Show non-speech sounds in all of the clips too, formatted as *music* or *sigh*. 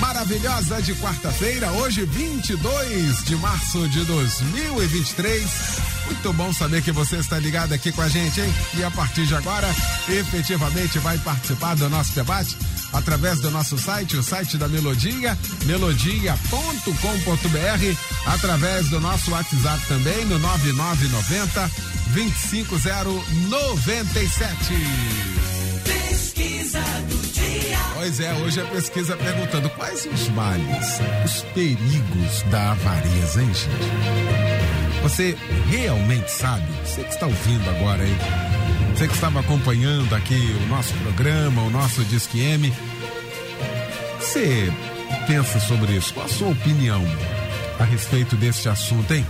maravilhosa de quarta-feira, hoje 22 de março de 2023. Muito bom saber que você está ligado aqui com a gente, hein? E a partir de agora, efetivamente vai participar do nosso debate através do nosso site, o site da Melodia, melodia.com.br, através do nosso WhatsApp também, no 9990 25097. Pesquisa do dia. Pois é, hoje a pesquisa perguntando quais os males, os perigos da avareza, hein, gente? Você realmente sabe? Você que está ouvindo agora aí, você que estava acompanhando aqui o nosso programa, o nosso Disque M, você pensa sobre isso? Qual a sua opinião a respeito deste assunto, hein?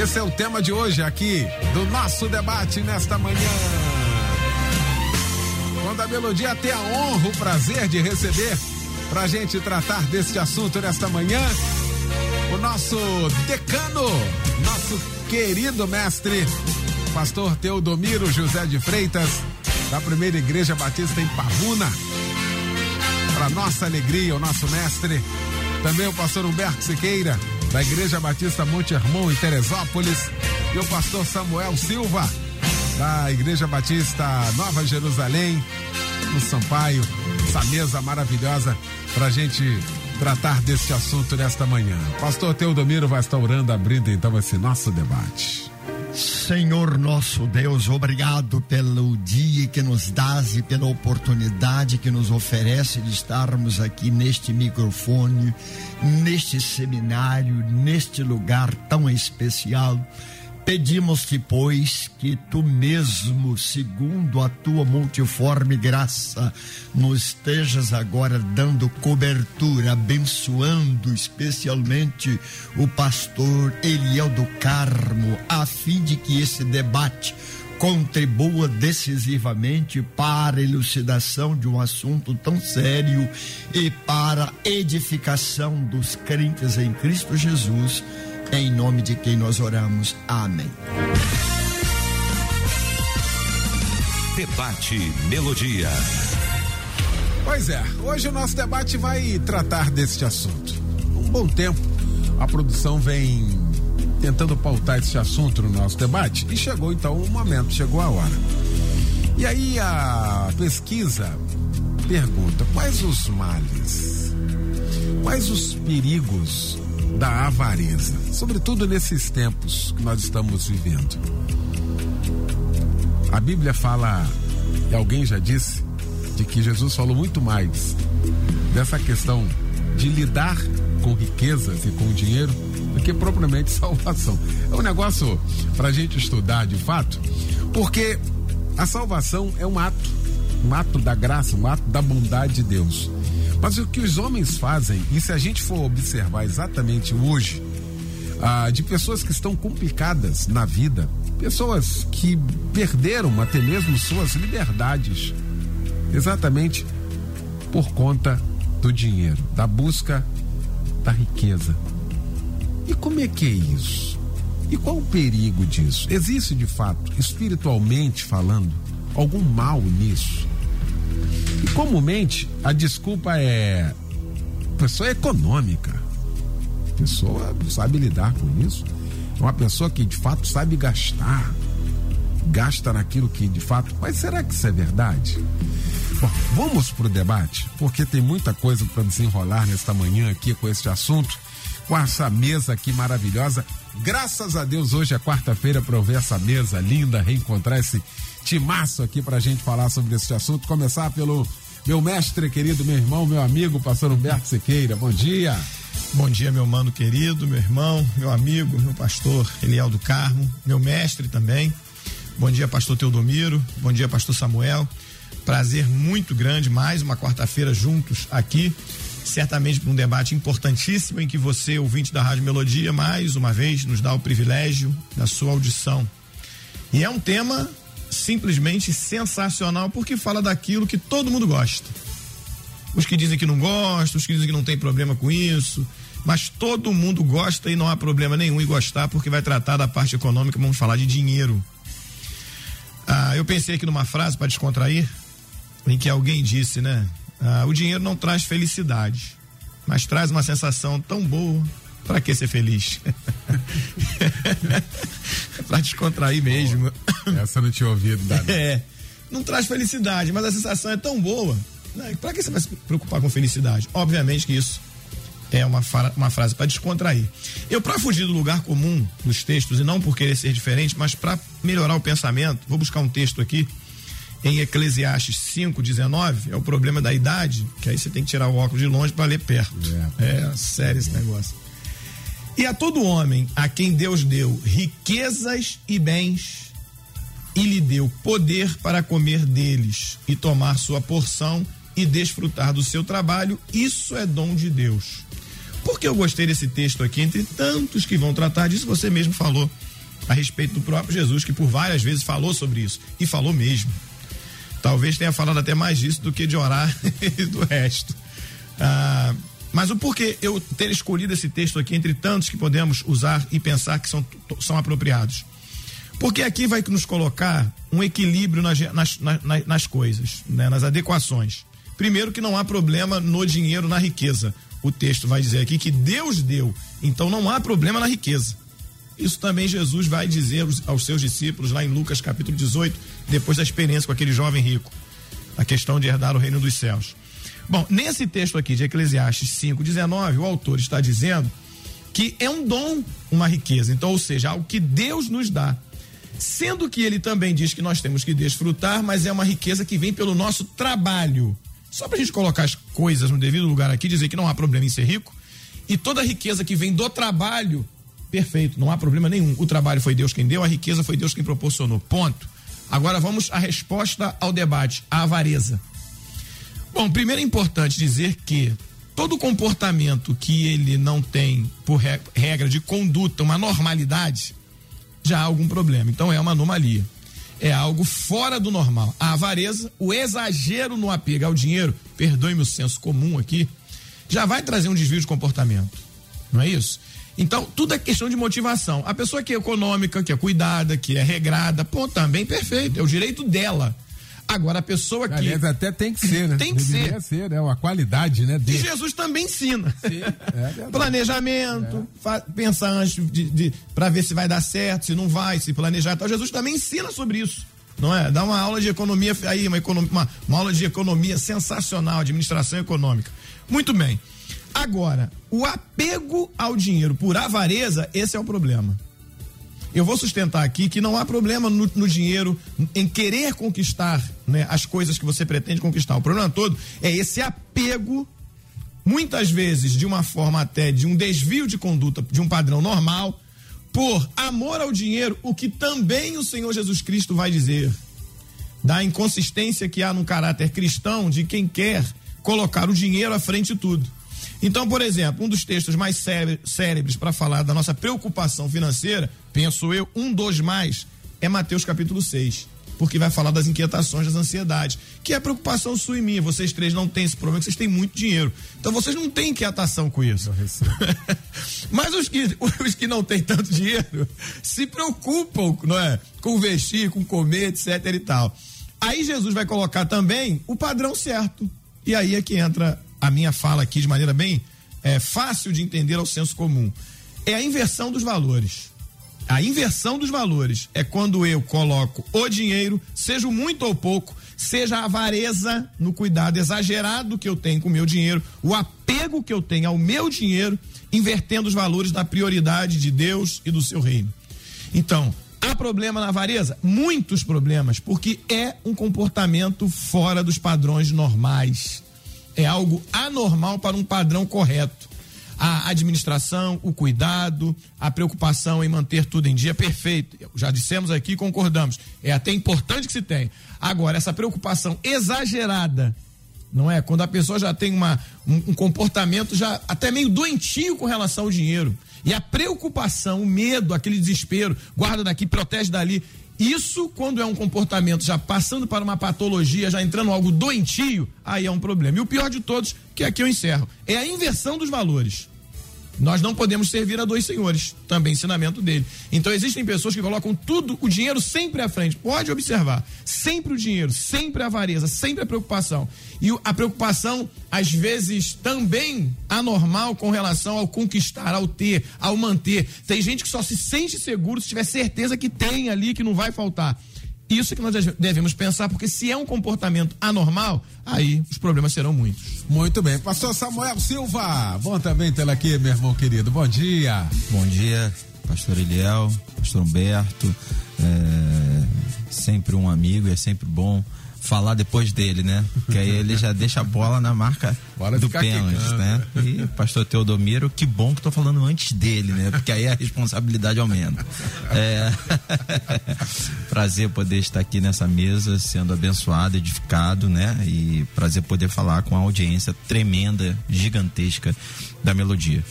Esse é o tema de hoje aqui do nosso debate nesta manhã. Quando a Melodia. Tem a honra, o prazer de receber pra gente tratar deste assunto nesta manhã, o nosso decano, nosso querido mestre, pastor Teodomiro José de Freitas, da primeira igreja batista em Pavuna. Para nossa alegria, o nosso mestre, também o pastor Humberto Siqueira, da Igreja Batista Monte Hermon em Teresópolis, e o pastor Samuel Silva, da Igreja Batista Nova Jerusalém, no Sampaio, essa mesa maravilhosa para gente tratar deste assunto nesta manhã. Pastor Teodomiro vai estar orando, abrindo então esse nosso debate. Senhor nosso Deus, obrigado pelo dia que nos dás e pela oportunidade que nos oferece de estarmos aqui neste microfone, neste seminário, neste lugar tão especial. Pedimos-te, pois, que tu mesmo, segundo a tua multiforme graça, nos estejas agora dando cobertura, abençoando especialmente o pastor Eliel do Carmo, a fim de que esse debate contribua decisivamente para a elucidação de um assunto tão sério e para a edificação dos crentes em Cristo Jesus em nome de quem nós oramos. Amém. Debate Melodia. Pois é, hoje o nosso debate vai tratar deste assunto. Um bom tempo a produção vem tentando pautar esse assunto no nosso debate e chegou então o momento, chegou a hora. E aí a pesquisa pergunta: quais os males, quais os perigos da avareza, sobretudo nesses tempos que nós estamos vivendo? A Bíblia fala, e alguém já disse, de que Jesus falou muito mais dessa questão de lidar com riquezas e com dinheiro do que propriamente *laughs* salvação. É um negócio para a gente estudar de fato, porque a salvação é um ato, um ato da graça, um ato da bondade de Deus. Mas o que os homens fazem, e se a gente for observar exatamente hoje, ah, de pessoas que estão complicadas na vida, pessoas que perderam até mesmo suas liberdades, exatamente por conta do dinheiro, da busca da riqueza. E como é que é isso? E qual o perigo disso? Existe de fato, espiritualmente falando, algum mal nisso? Comumente a desculpa é pessoa econômica. A pessoa sabe lidar com isso. É uma pessoa que de fato sabe gastar. Gasta naquilo que de fato. Mas será que isso é verdade? Bom, vamos pro debate, porque tem muita coisa para desenrolar nesta manhã aqui com este assunto, com essa mesa aqui maravilhosa. Graças a Deus, hoje é quarta-feira para ver essa mesa linda, reencontrar esse timaço aqui para a gente falar sobre esse assunto. Começar pelo meu mestre querido, meu irmão, meu amigo, pastor Humberto Sequeira. Bom dia. Bom dia, meu mano querido, meu irmão, meu amigo, meu pastor Eliel do Carmo, meu mestre também. Bom dia, pastor Teodomiro. Bom dia, pastor Samuel. Prazer muito grande, mais uma quarta-feira juntos aqui certamente para um debate importantíssimo em que você, ouvinte da Rádio Melodia, mais uma vez nos dá o privilégio da sua audição. E é um tema simplesmente sensacional porque fala daquilo que todo mundo gosta. Os que dizem que não gostam, os que dizem que não tem problema com isso, mas todo mundo gosta e não há problema nenhum em gostar porque vai tratar da parte econômica, vamos falar de dinheiro. Ah, eu pensei aqui numa frase para descontrair, em que alguém disse, né? Ah, o dinheiro não traz felicidade, mas traz uma sensação tão boa. Para que ser feliz? *laughs* para descontrair mesmo. Essa não tinha ouvido, Dani. É. Não traz felicidade, mas a sensação é tão boa. Né? Para que você vai se preocupar com felicidade? Obviamente que isso é uma, uma frase para descontrair. Eu, para fugir do lugar comum dos textos, e não por querer ser diferente, mas para melhorar o pensamento, vou buscar um texto aqui em Eclesiastes 5,19, é o problema da idade, que aí você tem que tirar o óculos de longe para ler perto. É. é sério esse negócio. E a todo homem a quem Deus deu riquezas e bens, e lhe deu poder para comer deles e tomar sua porção e desfrutar do seu trabalho, isso é dom de Deus. Por que eu gostei desse texto aqui, entre tantos que vão tratar disso, você mesmo falou a respeito do próprio Jesus, que por várias vezes falou sobre isso, e falou mesmo. Talvez tenha falado até mais disso do que de orar *laughs* e do resto. Ah, mas o porquê eu ter escolhido esse texto aqui entre tantos que podemos usar e pensar que são, são apropriados? Porque aqui vai nos colocar um equilíbrio nas, nas, nas, nas coisas, né? nas adequações. Primeiro, que não há problema no dinheiro, na riqueza. O texto vai dizer aqui que Deus deu, então não há problema na riqueza. Isso também Jesus vai dizer aos seus discípulos lá em Lucas capítulo 18, depois da experiência com aquele jovem rico, a questão de herdar o reino dos céus. Bom, nesse texto aqui de Eclesiastes 5:19, o autor está dizendo que é um dom, uma riqueza. Então, ou seja, algo que Deus nos dá. Sendo que ele também diz que nós temos que desfrutar, mas é uma riqueza que vem pelo nosso trabalho. Só para a gente colocar as coisas no devido lugar aqui, dizer que não há problema em ser rico. E toda riqueza que vem do trabalho Perfeito, não há problema nenhum. O trabalho foi Deus quem deu, a riqueza foi Deus quem proporcionou. Ponto. Agora vamos à resposta ao debate, a avareza. Bom, primeiro é importante dizer que todo comportamento que ele não tem, por regra de conduta, uma normalidade, já há algum problema. Então é uma anomalia. É algo fora do normal. A avareza, o exagero no apego ao dinheiro, perdoe-me o senso comum aqui, já vai trazer um desvio de comportamento. Não é isso? Então, tudo é questão de motivação. A pessoa que é econômica, que é cuidada, que é regrada, pô, também perfeito, é o direito dela. Agora, a pessoa que. Aliás, até tem que ser, né? Tem que Deveria ser. ser, né? Uma qualidade, né? De... Jesus também ensina. Sim, é Planejamento, é. pensar antes de, de para ver se vai dar certo, se não vai, se planejar. Então, Jesus também ensina sobre isso. Não é? Dá uma aula de economia aí, uma, economia, uma, uma aula de economia sensacional, administração econômica. Muito bem. Agora, o apego ao dinheiro por avareza, esse é o problema. Eu vou sustentar aqui que não há problema no, no dinheiro, em querer conquistar né, as coisas que você pretende conquistar. O problema todo é esse apego, muitas vezes de uma forma até de um desvio de conduta, de um padrão normal, por amor ao dinheiro, o que também o Senhor Jesus Cristo vai dizer. Da inconsistência que há no caráter cristão de quem quer colocar o dinheiro à frente de tudo. Então, por exemplo, um dos textos mais cérebres para falar da nossa preocupação financeira, penso eu, um dos mais, é Mateus capítulo 6. Porque vai falar das inquietações, das ansiedades, que é a preocupação sua e minha. Vocês três não têm esse problema, vocês têm muito dinheiro. Então vocês não têm inquietação com isso. *laughs* Mas os que, os que não têm tanto dinheiro se preocupam, não é? Com vestir, com comer, etc e tal. Aí Jesus vai colocar também o padrão certo. E aí é que entra a minha fala aqui de maneira bem é, fácil de entender ao senso comum. É a inversão dos valores. A inversão dos valores é quando eu coloco o dinheiro, seja muito ou pouco, seja a avareza no cuidado exagerado que eu tenho com o meu dinheiro, o apego que eu tenho ao meu dinheiro, invertendo os valores da prioridade de Deus e do seu reino. Então, há problema na avareza? Muitos problemas, porque é um comportamento fora dos padrões normais é algo anormal para um padrão correto. A administração, o cuidado, a preocupação em manter tudo em dia, perfeito. Já dissemos aqui, concordamos. É até importante que se tenha. Agora, essa preocupação exagerada não é? Quando a pessoa já tem uma, um, um comportamento já até meio doentio com relação ao dinheiro. E a preocupação, o medo, aquele desespero, guarda daqui, protege dali. Isso, quando é um comportamento já passando para uma patologia, já entrando algo doentio, aí é um problema. E o pior de todos, que aqui eu encerro, é a inversão dos valores. Nós não podemos servir a dois senhores, também ensinamento dele. Então existem pessoas que colocam tudo, o dinheiro sempre à frente. Pode observar, sempre o dinheiro, sempre a avareza, sempre a preocupação. E a preocupação, às vezes, também anormal com relação ao conquistar, ao ter, ao manter. Tem gente que só se sente seguro se tiver certeza que tem ali, que não vai faltar. Isso que nós devemos pensar, porque se é um comportamento anormal, aí os problemas serão muitos. Muito bem. Pastor Samuel Silva, bom também tê-lo aqui, meu irmão querido. Bom dia. Bom dia, pastor Eliel, pastor Humberto. É, sempre um amigo, é sempre bom falar depois dele, né? Que aí ele já deixa a bola na marca Bora do pênalti, né? E pastor Teodomiro, que bom que tô falando antes dele, né? Porque aí a responsabilidade aumenta. É... *laughs* prazer poder estar aqui nessa mesa, sendo abençoado, edificado, né? E prazer poder falar com a audiência tremenda, gigantesca da melodia.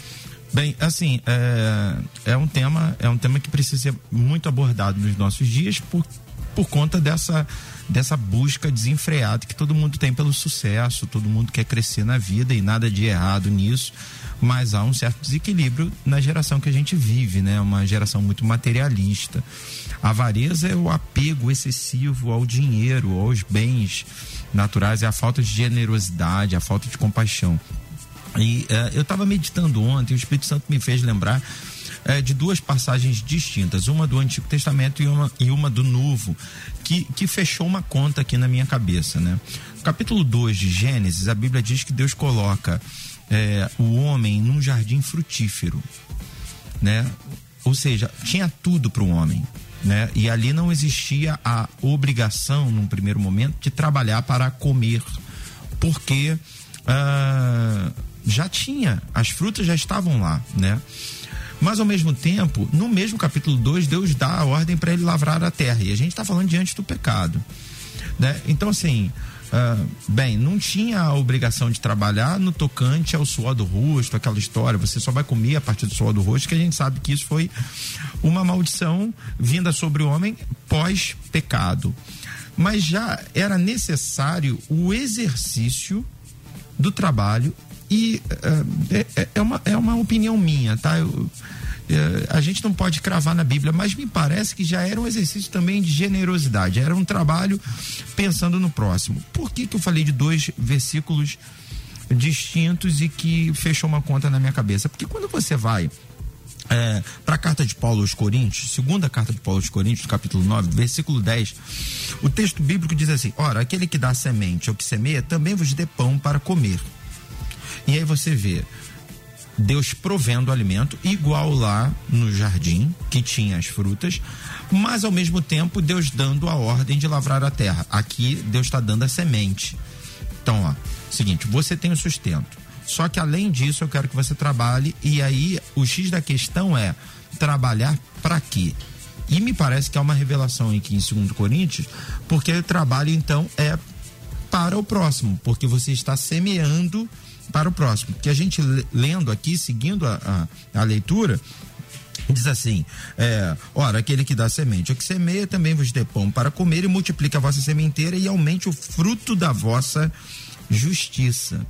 Bem, assim, é, é, um tema, é um tema que precisa ser muito abordado nos nossos dias por, por conta dessa dessa busca desenfreada que todo mundo tem pelo sucesso, todo mundo quer crescer na vida e nada de errado nisso, mas há um certo desequilíbrio na geração que a gente vive, né? Uma geração muito materialista. A avareza é o apego excessivo ao dinheiro, aos bens naturais, é a falta de generosidade, a falta de compaixão. E uh, eu estava meditando ontem, o Espírito Santo me fez lembrar é, de duas passagens distintas, uma do Antigo Testamento e uma, e uma do Novo, que, que fechou uma conta aqui na minha cabeça, né? No capítulo 2 de Gênesis, a Bíblia diz que Deus coloca é, o homem num jardim frutífero, né? Ou seja, tinha tudo para o homem, né? E ali não existia a obrigação, num primeiro momento, de trabalhar para comer, porque ah, já tinha, as frutas já estavam lá, né? Mas ao mesmo tempo, no mesmo capítulo 2, Deus dá a ordem para ele lavrar a terra. E a gente está falando diante do pecado. Né? Então, assim, uh, bem, não tinha a obrigação de trabalhar no tocante ao suor do rosto, aquela história. Você só vai comer a partir do suor do rosto, que a gente sabe que isso foi uma maldição vinda sobre o homem pós-pecado. Mas já era necessário o exercício do trabalho e uh, é, é, uma, é uma opinião minha, tá? Eu, é, a gente não pode cravar na Bíblia, mas me parece que já era um exercício também de generosidade, era um trabalho pensando no próximo. Por que, que eu falei de dois versículos distintos e que fechou uma conta na minha cabeça? Porque quando você vai é, para a carta de Paulo aos Coríntios, segunda carta de Paulo aos Coríntios, capítulo 9, versículo 10, o texto bíblico diz assim: Ora, aquele que dá semente ao que semeia, também vos dê pão para comer. E aí você vê Deus provendo alimento, igual lá no jardim, que tinha as frutas, mas ao mesmo tempo Deus dando a ordem de lavrar a terra. Aqui Deus está dando a semente. Então, ó, seguinte, você tem o sustento. Só que além disso, eu quero que você trabalhe, e aí o X da questão é trabalhar para quê? E me parece que há uma revelação aqui em 2 Coríntios, porque o trabalho então é para o próximo, porque você está semeando para o próximo. Que a gente lendo aqui, seguindo a, a, a leitura, Diz assim: é, ora, aquele que dá semente, o que semeia também vos dê pão para comer e multiplica a vossa sementeira e aumente o fruto da vossa justiça.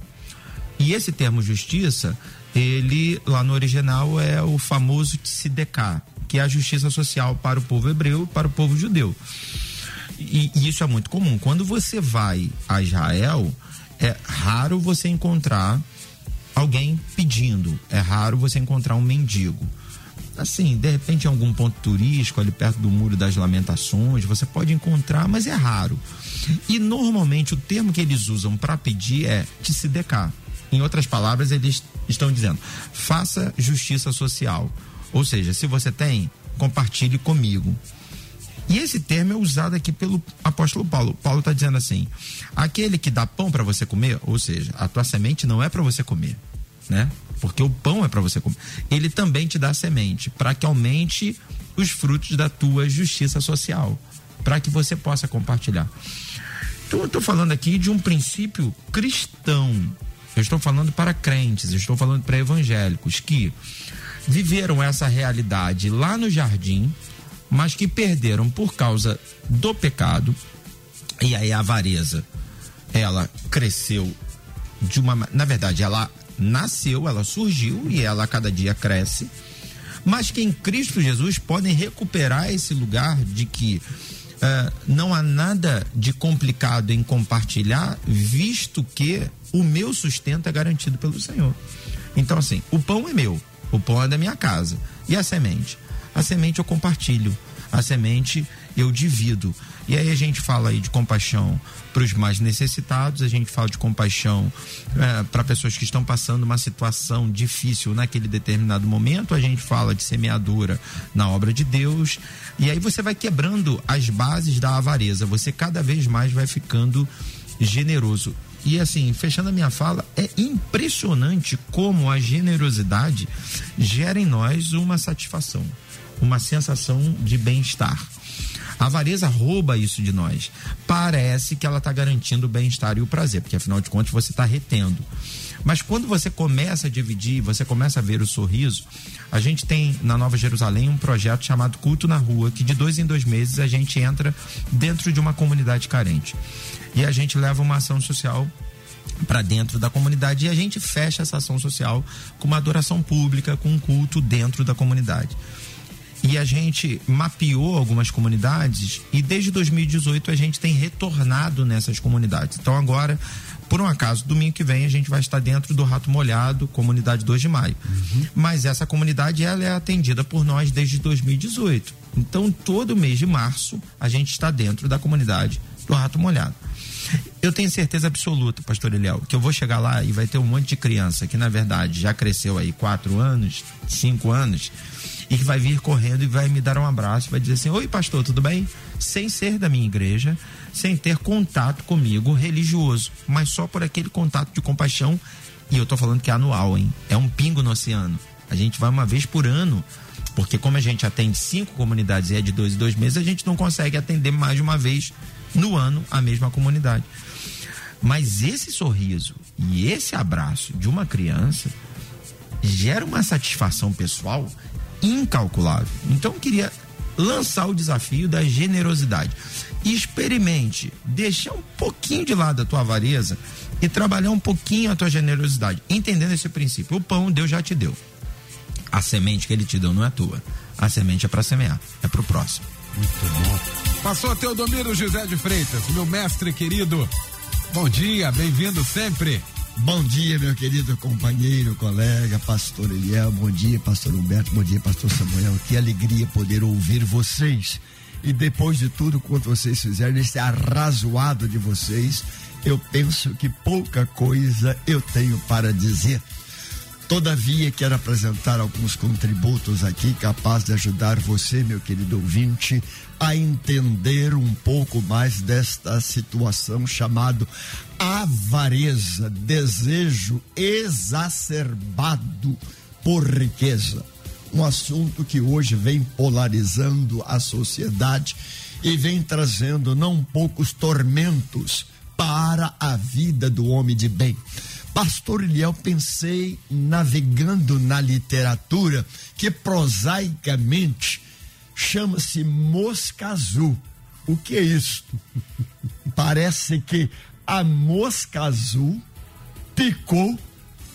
E esse termo justiça, ele lá no original é o famoso tzedekah, que é a justiça social para o povo hebreu e para o povo judeu. E, e isso é muito comum. Quando você vai a Israel, é raro você encontrar alguém pedindo, é raro você encontrar um mendigo. Assim, de repente em algum ponto turístico, ali perto do Muro das Lamentações, você pode encontrar, mas é raro. E normalmente o termo que eles usam para pedir é tzedeká. Em outras palavras, eles estão dizendo: faça justiça social. Ou seja, se você tem, compartilhe comigo. E esse termo é usado aqui pelo apóstolo Paulo. Paulo está dizendo assim: aquele que dá pão para você comer, ou seja, a tua semente não é para você comer, né? Porque o pão é para você comer. Ele também te dá semente para que aumente os frutos da tua justiça social, para que você possa compartilhar. Então eu estou falando aqui de um princípio cristão. Eu estou falando para crentes, eu estou falando para evangélicos que viveram essa realidade lá no jardim, mas que perderam por causa do pecado. E aí a avareza, ela cresceu de uma, na verdade, ela nasceu, ela surgiu e ela a cada dia cresce. Mas que em Cristo Jesus podem recuperar esse lugar de que uh, não há nada de complicado em compartilhar, visto que o meu sustento é garantido pelo Senhor. Então, assim, o pão é meu, o pão é da minha casa. E a semente? A semente eu compartilho, a semente eu divido. E aí a gente fala aí de compaixão para os mais necessitados, a gente fala de compaixão é, para pessoas que estão passando uma situação difícil naquele determinado momento, a gente fala de semeadura na obra de Deus, e aí você vai quebrando as bases da avareza, você cada vez mais vai ficando generoso. E assim, fechando a minha fala, é impressionante como a generosidade gera em nós uma satisfação, uma sensação de bem-estar. A avareza rouba isso de nós. Parece que ela está garantindo o bem-estar e o prazer, porque afinal de contas você está retendo. Mas quando você começa a dividir, você começa a ver o sorriso, a gente tem na Nova Jerusalém um projeto chamado Culto na Rua, que de dois em dois meses a gente entra dentro de uma comunidade carente. E a gente leva uma ação social para dentro da comunidade e a gente fecha essa ação social com uma adoração pública, com um culto dentro da comunidade. E a gente mapeou algumas comunidades e desde 2018 a gente tem retornado nessas comunidades. Então agora, por um acaso, domingo que vem a gente vai estar dentro do Rato Molhado, comunidade 2 de maio. Uhum. Mas essa comunidade ela é atendida por nós desde 2018. Então todo mês de março a gente está dentro da comunidade do Rato Molhado. Eu tenho certeza absoluta, pastor Eliel, que eu vou chegar lá e vai ter um monte de criança que, na verdade, já cresceu aí quatro anos, cinco anos, e que vai vir correndo e vai me dar um abraço, vai dizer assim: Oi, pastor, tudo bem? Sem ser da minha igreja, sem ter contato comigo religioso, mas só por aquele contato de compaixão. E eu tô falando que é anual, hein? É um pingo no oceano. A gente vai uma vez por ano, porque como a gente atende cinco comunidades e é de dois em dois meses, a gente não consegue atender mais de uma vez no ano a mesma comunidade. Mas esse sorriso e esse abraço de uma criança gera uma satisfação pessoal incalculável. Então eu queria lançar o desafio da generosidade. Experimente, deixar um pouquinho de lado a tua avareza e trabalhar um pouquinho a tua generosidade, entendendo esse princípio. O pão Deus já te deu. A semente que ele te deu não é tua. A semente é para semear, é para o próximo. Muito bom. Passou Teodomiro José de Freitas, meu mestre querido. Bom dia, bem-vindo sempre. Bom dia, meu querido companheiro, colega, pastor Eliel. Bom dia, pastor Humberto. Bom dia, pastor Samuel. Que alegria poder ouvir vocês. E depois de tudo quanto vocês fizeram, nesse arrazoado de vocês, eu penso que pouca coisa eu tenho para dizer. Todavia, quero apresentar alguns contributos aqui capazes de ajudar você, meu querido ouvinte, a entender um pouco mais desta situação chamado avareza, desejo exacerbado por riqueza. Um assunto que hoje vem polarizando a sociedade e vem trazendo não poucos tormentos para a vida do homem de bem. Pastor Eliel, pensei navegando na literatura que prosaicamente chama-se mosca azul. O que é isso? *laughs* Parece que a mosca azul picou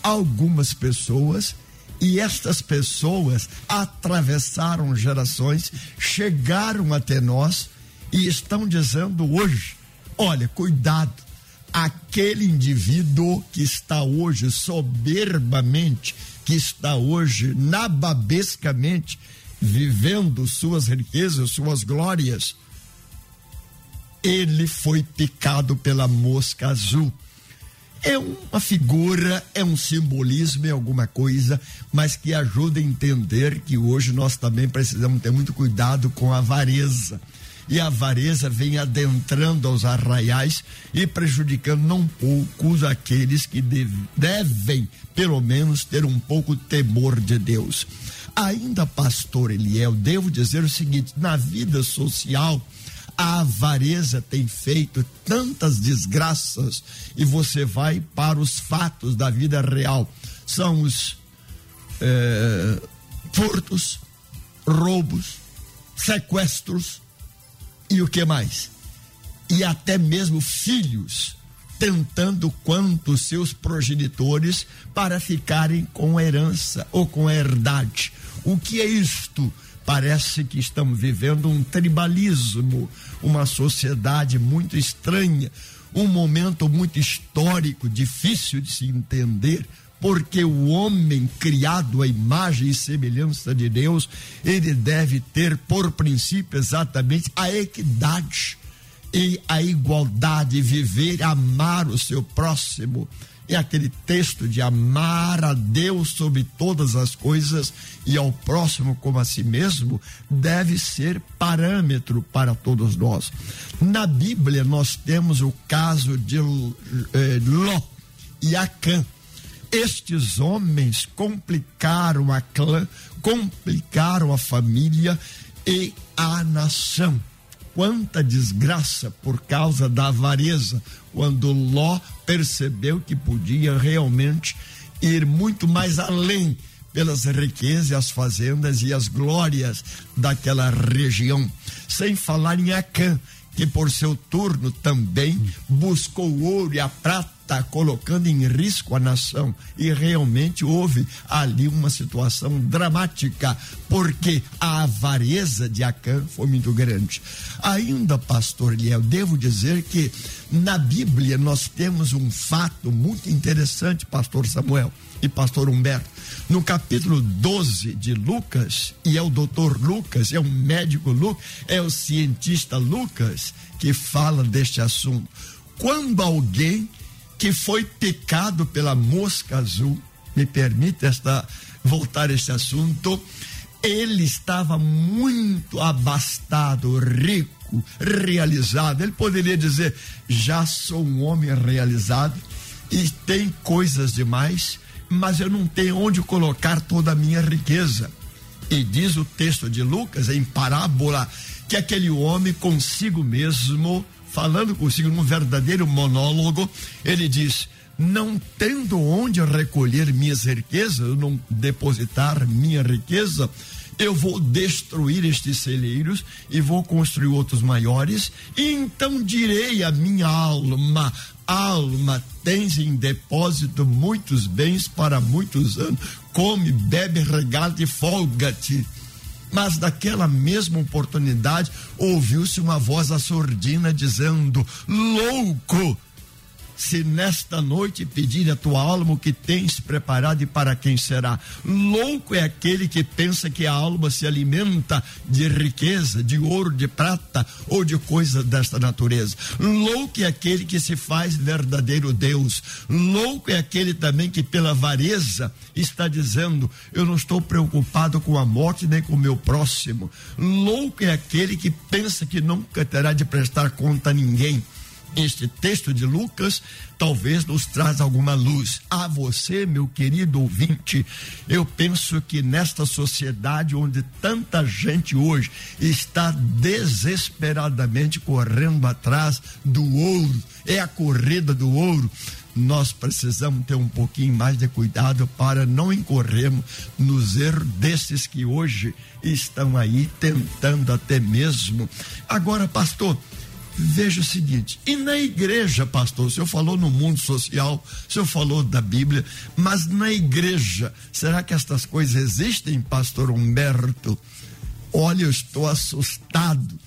algumas pessoas e estas pessoas atravessaram gerações, chegaram até nós e estão dizendo hoje: olha, cuidado, aquele indivíduo que está hoje soberbamente, que está hoje nababescamente vivendo suas riquezas, suas glórias, ele foi picado pela mosca azul. É uma figura, é um simbolismo, é alguma coisa, mas que ajuda a entender que hoje nós também precisamos ter muito cuidado com a avareza. E a avareza vem adentrando aos arraiais e prejudicando não poucos aqueles que devem, pelo menos, ter um pouco temor de Deus. Ainda, pastor Eliel, devo dizer o seguinte: na vida social, A avareza tem feito tantas desgraças e você vai para os fatos da vida real. São os é, furtos, roubos, sequestros e o que mais? E até mesmo filhos tentando quanto seus progenitores para ficarem com herança ou com herdade. O que é isto? Parece que estamos vivendo um tribalismo, uma sociedade muito estranha, um momento muito histórico, difícil de se entender, porque o homem criado à imagem e semelhança de Deus, ele deve ter por princípio exatamente a equidade e a igualdade, viver, amar o seu próximo é aquele texto de amar a Deus sobre todas as coisas e ao próximo como a si mesmo, deve ser parâmetro para todos nós. Na Bíblia, nós temos o caso de eh, Ló e Acã. Estes homens complicaram a clã, complicaram a família e a nação quanta desgraça por causa da avareza, quando Ló percebeu que podia realmente ir muito mais além pelas riquezas, as fazendas e as glórias daquela região. Sem falar em Acã, que por seu turno também buscou ouro e a prata está colocando em risco a nação. E realmente houve ali uma situação dramática, porque a avareza de Acã foi muito grande. Ainda, pastor Liel, devo dizer que na Bíblia nós temos um fato muito interessante, pastor Samuel e pastor Humberto. No capítulo 12 de Lucas, e é o doutor Lucas, é o médico Lucas, é o cientista Lucas que fala deste assunto. Quando alguém que foi picado pela mosca azul. Me permite esta voltar a este assunto. Ele estava muito abastado, rico, realizado. Ele poderia dizer: já sou um homem realizado e tem coisas demais, mas eu não tenho onde colocar toda a minha riqueza. E diz o texto de Lucas, em parábola, que aquele homem consigo mesmo falando consigo num verdadeiro monólogo, ele diz: não tendo onde recolher minhas riquezas, não depositar minha riqueza, eu vou destruir estes celeiros e vou construir outros maiores, e então direi à minha alma: alma, tens em depósito muitos bens para muitos anos, come, bebe, regala e folga-te. Mas daquela mesma oportunidade ouviu-se uma voz assordina dizendo: Louco! Se nesta noite pedir a tua alma o que tens preparado e para quem será. Louco é aquele que pensa que a alma se alimenta de riqueza, de ouro, de prata ou de coisas desta natureza. Louco é aquele que se faz verdadeiro Deus. Louco é aquele também que pela avareza está dizendo: eu não estou preocupado com a morte nem com o meu próximo. Louco é aquele que pensa que nunca terá de prestar conta a ninguém este texto de Lucas talvez nos traz alguma luz. A você, meu querido ouvinte, eu penso que nesta sociedade onde tanta gente hoje está desesperadamente correndo atrás do ouro, é a corrida do ouro, nós precisamos ter um pouquinho mais de cuidado para não incorrermos nos erros desses que hoje estão aí tentando até mesmo. Agora, pastor, veja o seguinte: e na igreja, pastor, o senhor falou no mundo social, o senhor falou da Bíblia, mas na igreja, será que estas coisas existem, pastor Humberto? Olha, eu estou assustado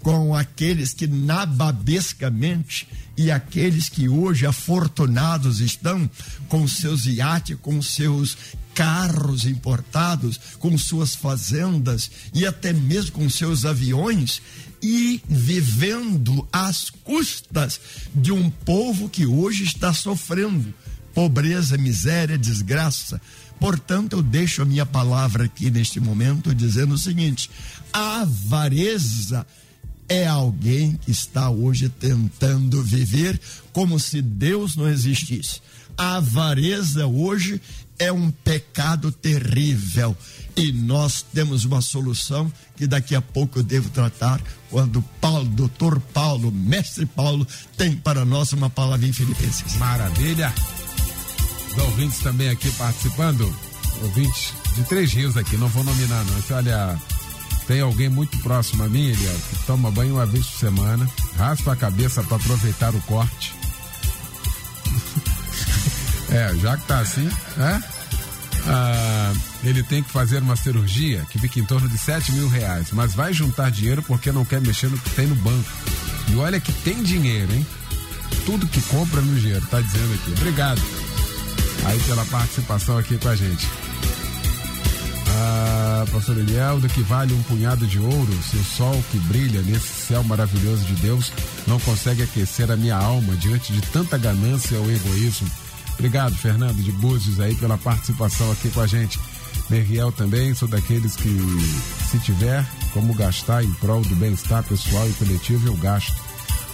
com aqueles que nababescamente e aqueles que hoje afortunados estão com seus iates, com seus carros importados, com suas fazendas e até mesmo com seus aviões e vivendo às custas de um povo que hoje está sofrendo pobreza, miséria, desgraça. Portanto, eu deixo a minha palavra aqui neste momento dizendo o seguinte: a avareza é alguém que está hoje tentando viver como se Deus não existisse. A avareza hoje é um pecado terrível. E nós temos uma solução que daqui a pouco eu devo tratar quando Paulo, doutor Paulo, mestre Paulo, tem para nós uma palavra em Filipenses. Maravilha. Os ouvintes também aqui participando. Ouvintes de Três Rios aqui, não vou nominar não. Olha, tem alguém muito próximo a mim, Eliel, que toma banho uma vez por semana, raspa a cabeça para aproveitar o corte. É, já que tá assim, né? Ah, ele tem que fazer uma cirurgia que fica em torno de 7 mil reais, mas vai juntar dinheiro porque não quer mexer no que tem no banco. E olha que tem dinheiro, hein? Tudo que compra no dinheiro, tá dizendo aqui. Obrigado aí pela participação aqui com a gente. Ah, pastor Eliel, do que vale um punhado de ouro se o sol que brilha nesse céu maravilhoso de Deus não consegue aquecer a minha alma diante de tanta ganância ou egoísmo? Obrigado, Fernando de Búzios, aí pela participação aqui com a gente. Meriel também, sou daqueles que, se tiver como gastar em prol do bem-estar pessoal e coletivo, eu gasto.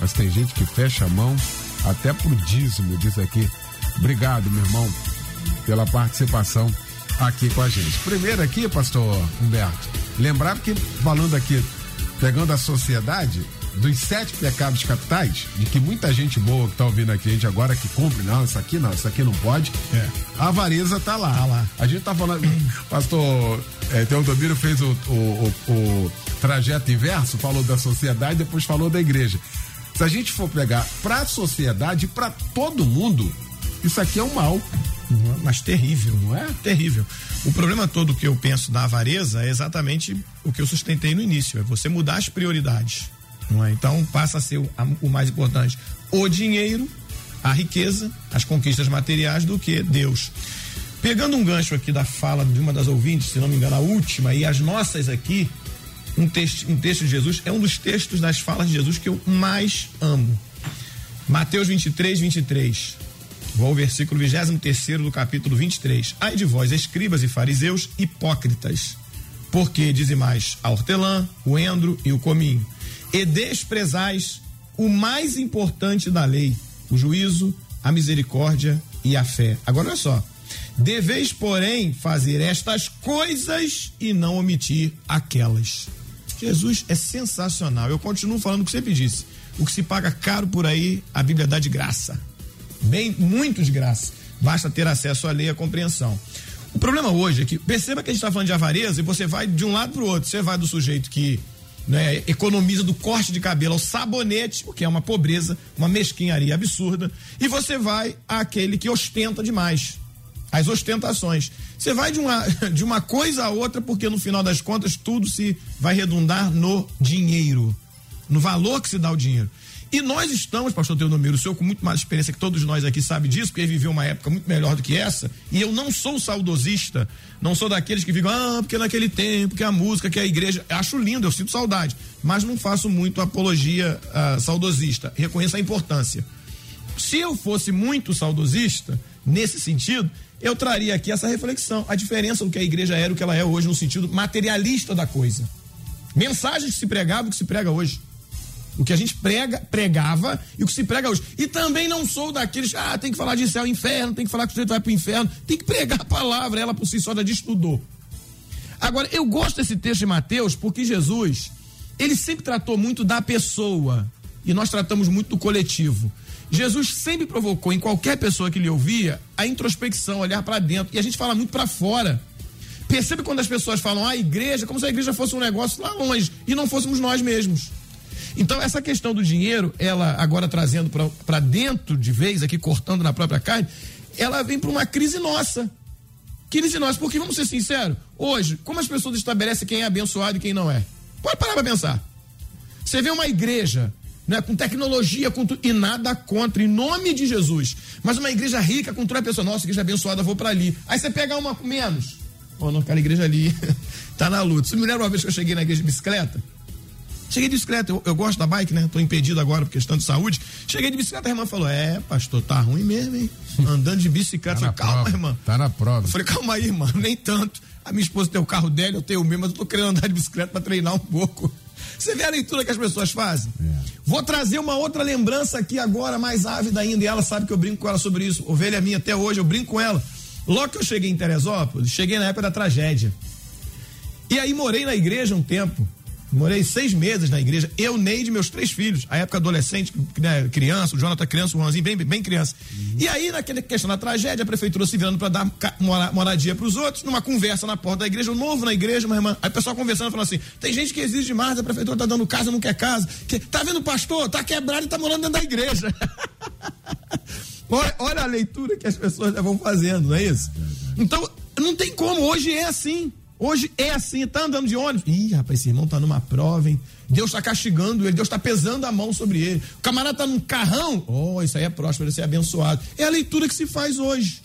Mas tem gente que fecha a mão até pro dízimo, diz aqui. Obrigado, meu irmão, pela participação aqui com a gente. Primeiro aqui, pastor Humberto, lembrar que falando aqui, pegando a sociedade, dos sete pecados capitais, de que muita gente boa que tá ouvindo aqui, a gente agora que cumpre, não, isso aqui não, isso aqui não pode, é. a avareza tá lá. Tá lá. A gente tá falando, pastor é, Teodomiro fez o, o, o, o trajeto inverso, falou da sociedade, depois falou da igreja. Se a gente for pegar para a sociedade, para todo mundo, isso aqui é um mal. Mas terrível, não é? Terrível. O problema todo que eu penso da avareza é exatamente o que eu sustentei no início: é você mudar as prioridades. Não é? Então passa a ser o, o mais importante o dinheiro, a riqueza, as conquistas materiais do que Deus. Pegando um gancho aqui da fala de uma das ouvintes, se não me engano, a última, e as nossas aqui, um texto, um texto de Jesus, é um dos textos das falas de Jesus que eu mais amo. Mateus 23, 23. Vou ao versículo 23 do capítulo 23. Ai de vós, escribas e fariseus, hipócritas, porque dizimais a hortelã, o endro e o cominho, e desprezais o mais importante da lei, o juízo, a misericórdia e a fé. Agora olha só. Deveis, porém, fazer estas coisas e não omitir aquelas. Jesus é sensacional. Eu continuo falando o que sempre disse. O que se paga caro por aí, a Bíblia dá de graça. Bem, muito de graça. Basta ter acesso à lei e à compreensão. O problema hoje é que, perceba que a gente está falando de avareza e você vai de um lado para o outro. Você vai do sujeito que né, economiza do corte de cabelo ao sabonete, o que é uma pobreza, uma mesquinharia absurda, e você vai àquele que ostenta demais. As ostentações. Você vai de uma, *laughs* de uma coisa a outra, porque no final das contas tudo se vai redundar no dinheiro, no valor que se dá o dinheiro. E nós estamos, pastor Teodomiro, o senhor com muito mais experiência que todos nós aqui sabe disso, porque viveu uma época muito melhor do que essa, e eu não sou saudosista, não sou daqueles que ficam, ah, porque naquele tempo, que a música, que a igreja, acho lindo, eu sinto saudade, mas não faço muito apologia uh, saudosista, reconheço a importância. Se eu fosse muito saudosista, nesse sentido, eu traria aqui essa reflexão, a diferença do que a igreja era o que ela é hoje no sentido materialista da coisa. Mensagens que se pregava e que se prega hoje. O que a gente prega, pregava e o que se prega hoje. E também não sou daqueles, ah, tem que falar de céu e inferno, tem que falar que o sujeito vai para o inferno, tem que pregar a palavra, ela por si só já estudou. Agora, eu gosto desse texto de Mateus porque Jesus, ele sempre tratou muito da pessoa e nós tratamos muito do coletivo. Jesus sempre provocou em qualquer pessoa que lhe ouvia a introspecção, olhar para dentro. E a gente fala muito para fora. Percebe quando as pessoas falam, ah, a igreja, como se a igreja fosse um negócio lá longe e não fôssemos nós mesmos. Então, essa questão do dinheiro, ela agora trazendo para dentro de vez, aqui cortando na própria carne, ela vem para uma crise nossa. Crise nossa, porque vamos ser sinceros, hoje, como as pessoas estabelecem quem é abençoado e quem não é? Pode parar para pensar. Você vê uma igreja né, com tecnologia, com tu, e nada contra, em nome de Jesus. Mas uma igreja rica, com a pessoa, nossa, igreja abençoada, vou para ali. Aí você pega uma menos. Pô, não, aquela igreja ali *laughs* tá na luta. Você me lembra uma vez que eu cheguei na igreja de bicicleta? Cheguei de bicicleta, eu, eu, gosto da bike, né? Tô impedido agora por questão de saúde. Cheguei de bicicleta, a irmã falou: É, pastor, tá ruim mesmo, hein? Andando de bicicleta. Tá falei, calma, prova, irmã. Tá na prova. Eu falei, calma aí, irmã, nem tanto. A minha esposa tem o carro dela, eu tenho o meu, mas eu tô querendo andar de bicicleta para treinar um pouco. Você vê a leitura que as pessoas fazem? É. Vou trazer uma outra lembrança aqui agora, mais ávida ainda, e ela sabe que eu brinco com ela sobre isso. Ovelha minha, até hoje, eu brinco com ela. Logo que eu cheguei em Teresópolis, cheguei na época da tragédia. E aí morei na igreja um tempo. Morei seis meses na igreja. Eu, Neide, meus três filhos. A época adolescente, né, criança, o Jonathan criança, o Juanzinho bem, bem criança. Uhum. E aí, naquela questão da tragédia, a prefeitura se virando para dar moradia para os outros, numa conversa na porta da igreja, um novo na igreja, uma irmã. Aí o pessoal conversando, falando assim: tem gente que exige demais, a prefeitura tá dando casa, não quer casa. Que, tá vendo o pastor? Tá quebrado e tá morando dentro da igreja. *laughs* olha, olha a leitura que as pessoas vão fazendo, não é isso? Então, não tem como, hoje é assim. Hoje é assim, tá andando de ônibus. Ih, rapaz, esse irmão tá numa prova, hein? Deus está castigando ele, Deus está pesando a mão sobre ele. O camarada tá num carrão. Oh, isso aí é próspero, isso é abençoado. É a leitura que se faz hoje.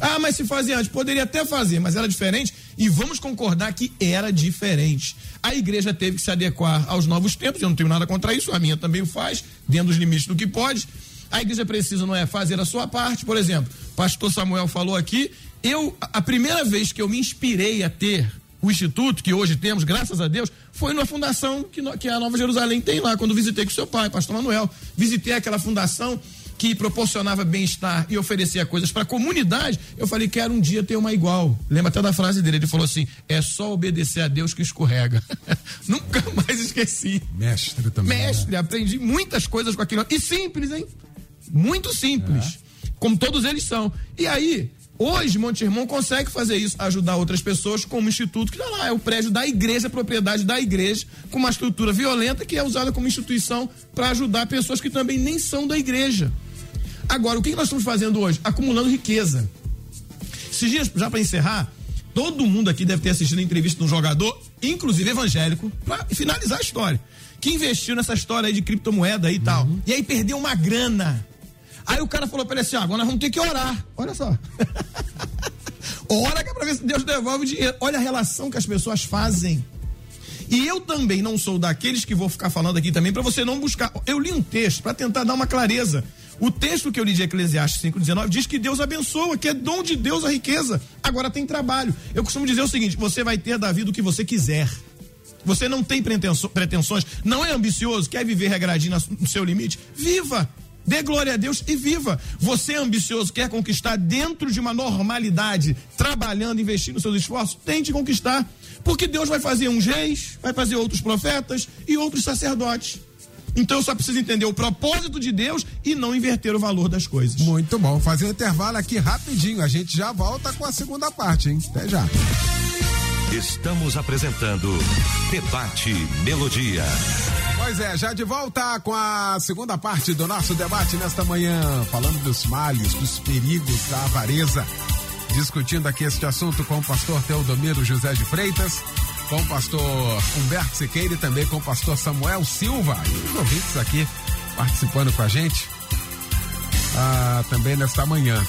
Ah, mas se fazia antes, poderia até fazer, mas era diferente e vamos concordar que era diferente. A igreja teve que se adequar aos novos tempos, eu não tenho nada contra isso, a minha também o faz, dentro dos limites do que pode. A igreja precisa, não é, fazer a sua parte, por exemplo, pastor Samuel falou aqui, eu, a primeira vez que eu me inspirei a ter o instituto que hoje temos, graças a Deus, foi numa fundação que, que a Nova Jerusalém tem lá, quando visitei com seu pai, pastor Manuel. Visitei aquela fundação que proporcionava bem-estar e oferecia coisas para a comunidade, eu falei, quero um dia ter uma igual. Lembra até da frase dele, ele falou assim: é só obedecer a Deus que escorrega. *laughs* Nunca mais esqueci. Mestre também. Né? Mestre, né? aprendi muitas coisas com aquilo. E simples, hein? Muito simples. É. Como todos eles são. E aí, Hoje, Monte Irmão consegue fazer isso, ajudar outras pessoas, como o Instituto, que está lá, é o prédio da igreja, propriedade da igreja, com uma estrutura violenta que é usada como instituição para ajudar pessoas que também nem são da igreja. Agora, o que nós estamos fazendo hoje? Acumulando riqueza. Esses dias, já para encerrar, todo mundo aqui deve ter assistido a entrevista de um jogador, inclusive evangélico, para finalizar a história, que investiu nessa história aí de criptomoeda e uhum. tal. E aí perdeu uma grana Aí o cara falou pra ele assim: ah, agora nós vamos ter que orar. Olha só. *laughs* Ora que é pra ver se Deus devolve o dinheiro. Olha a relação que as pessoas fazem. E eu também não sou daqueles que vou ficar falando aqui também para você não buscar. Eu li um texto para tentar dar uma clareza. O texto que eu li de Eclesiastes 5,19 diz que Deus abençoa, que é dom de Deus a riqueza. Agora tem trabalho. Eu costumo dizer o seguinte: você vai ter da vida o que você quiser. Você não tem pretensões, não é ambicioso, quer viver regradinho no seu limite? Viva! Dê glória a Deus e viva. Você é ambicioso, quer conquistar dentro de uma normalidade, trabalhando, investindo seus esforços, tente conquistar. Porque Deus vai fazer uns reis, vai fazer outros profetas e outros sacerdotes. Então eu só preciso entender o propósito de Deus e não inverter o valor das coisas. Muito bom. Fazer um intervalo aqui rapidinho. A gente já volta com a segunda parte, hein? Até já. Estamos apresentando Debate Melodia. Pois é, já de volta com a segunda parte do nosso debate nesta manhã, falando dos males, dos perigos da avareza, discutindo aqui este assunto com o pastor Teodomiro José de Freitas, com o pastor Humberto Siqueira e também com o pastor Samuel Silva e os ouvintes aqui participando com a gente ah, também nesta manhã.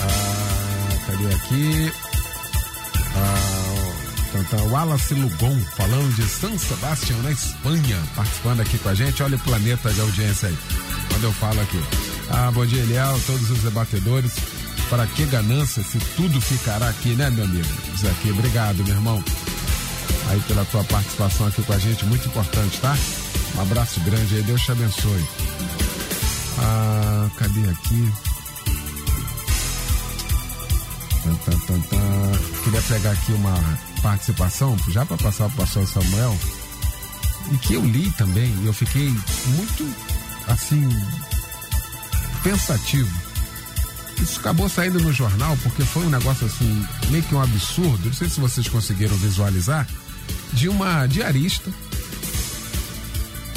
Ah, cadê aqui? Então, o Wallace Lugon, falando de São Sebastião, na Espanha, participando aqui com a gente. Olha o planeta de audiência aí, quando eu falo aqui. Ah, bom dia, Eliel, todos os debatedores. Para que ganância se tudo ficará aqui, né, meu amigo? Diz aqui, obrigado, meu irmão. Aí pela tua participação aqui com a gente, muito importante, tá? Um abraço grande aí, Deus te abençoe. Ah, cadê aqui? Tá, tá, tá, Queria pegar aqui uma participação, já para passar para o pastor Samuel, e que eu li também, eu fiquei muito, assim, pensativo. Isso acabou saindo no jornal porque foi um negócio assim, meio que um absurdo, não sei se vocês conseguiram visualizar, de uma diarista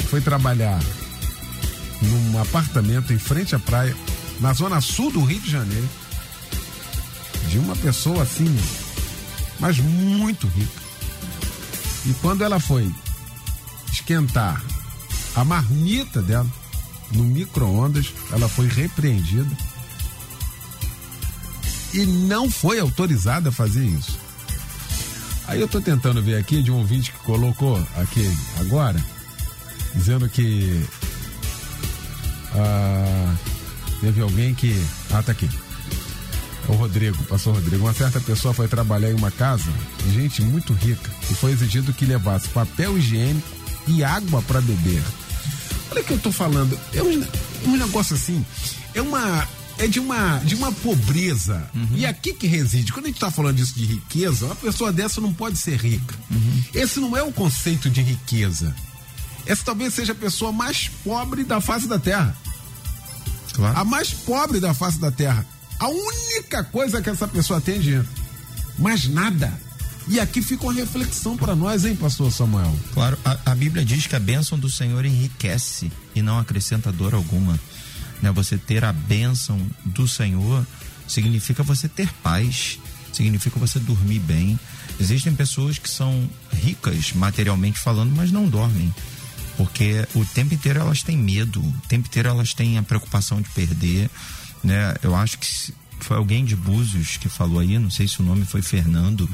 foi trabalhar num apartamento em frente à praia, na zona sul do Rio de Janeiro, de uma pessoa assim, mas muito rica. E quando ela foi esquentar a marmita dela no micro-ondas, ela foi repreendida e não foi autorizada a fazer isso. Aí eu estou tentando ver aqui de um ouvinte que colocou aqui agora, dizendo que ah, teve alguém que. Ah, tá aqui o Rodrigo, pastor Rodrigo. Uma certa pessoa foi trabalhar em uma casa gente muito rica e foi exigido que levasse papel higiênico e água para beber. Olha o que eu tô falando. É um, um negócio assim. É uma é de uma, de uma pobreza. Uhum. E aqui que reside. Quando a gente está falando disso de riqueza, uma pessoa dessa não pode ser rica. Uhum. Esse não é o conceito de riqueza. Essa talvez seja a pessoa mais pobre da face da terra. Claro. A mais pobre da face da terra. A única coisa que essa pessoa tem é dinheiro. Mais nada. E aqui fica uma reflexão para nós, hein, pastor Samuel? Claro, a, a, Bíblia diz que a bênção do Senhor enriquece e não acrescenta dor alguma. Né? Você ter a bênção do Senhor significa você ter paz, significa você dormir bem. Existem pessoas que são ricas materialmente falando, mas não dormem. Porque o tempo inteiro elas têm medo, o tempo inteiro elas têm a preocupação de perder. Né? Eu acho que foi alguém de Búzios que falou aí, não sei se o nome foi Fernando.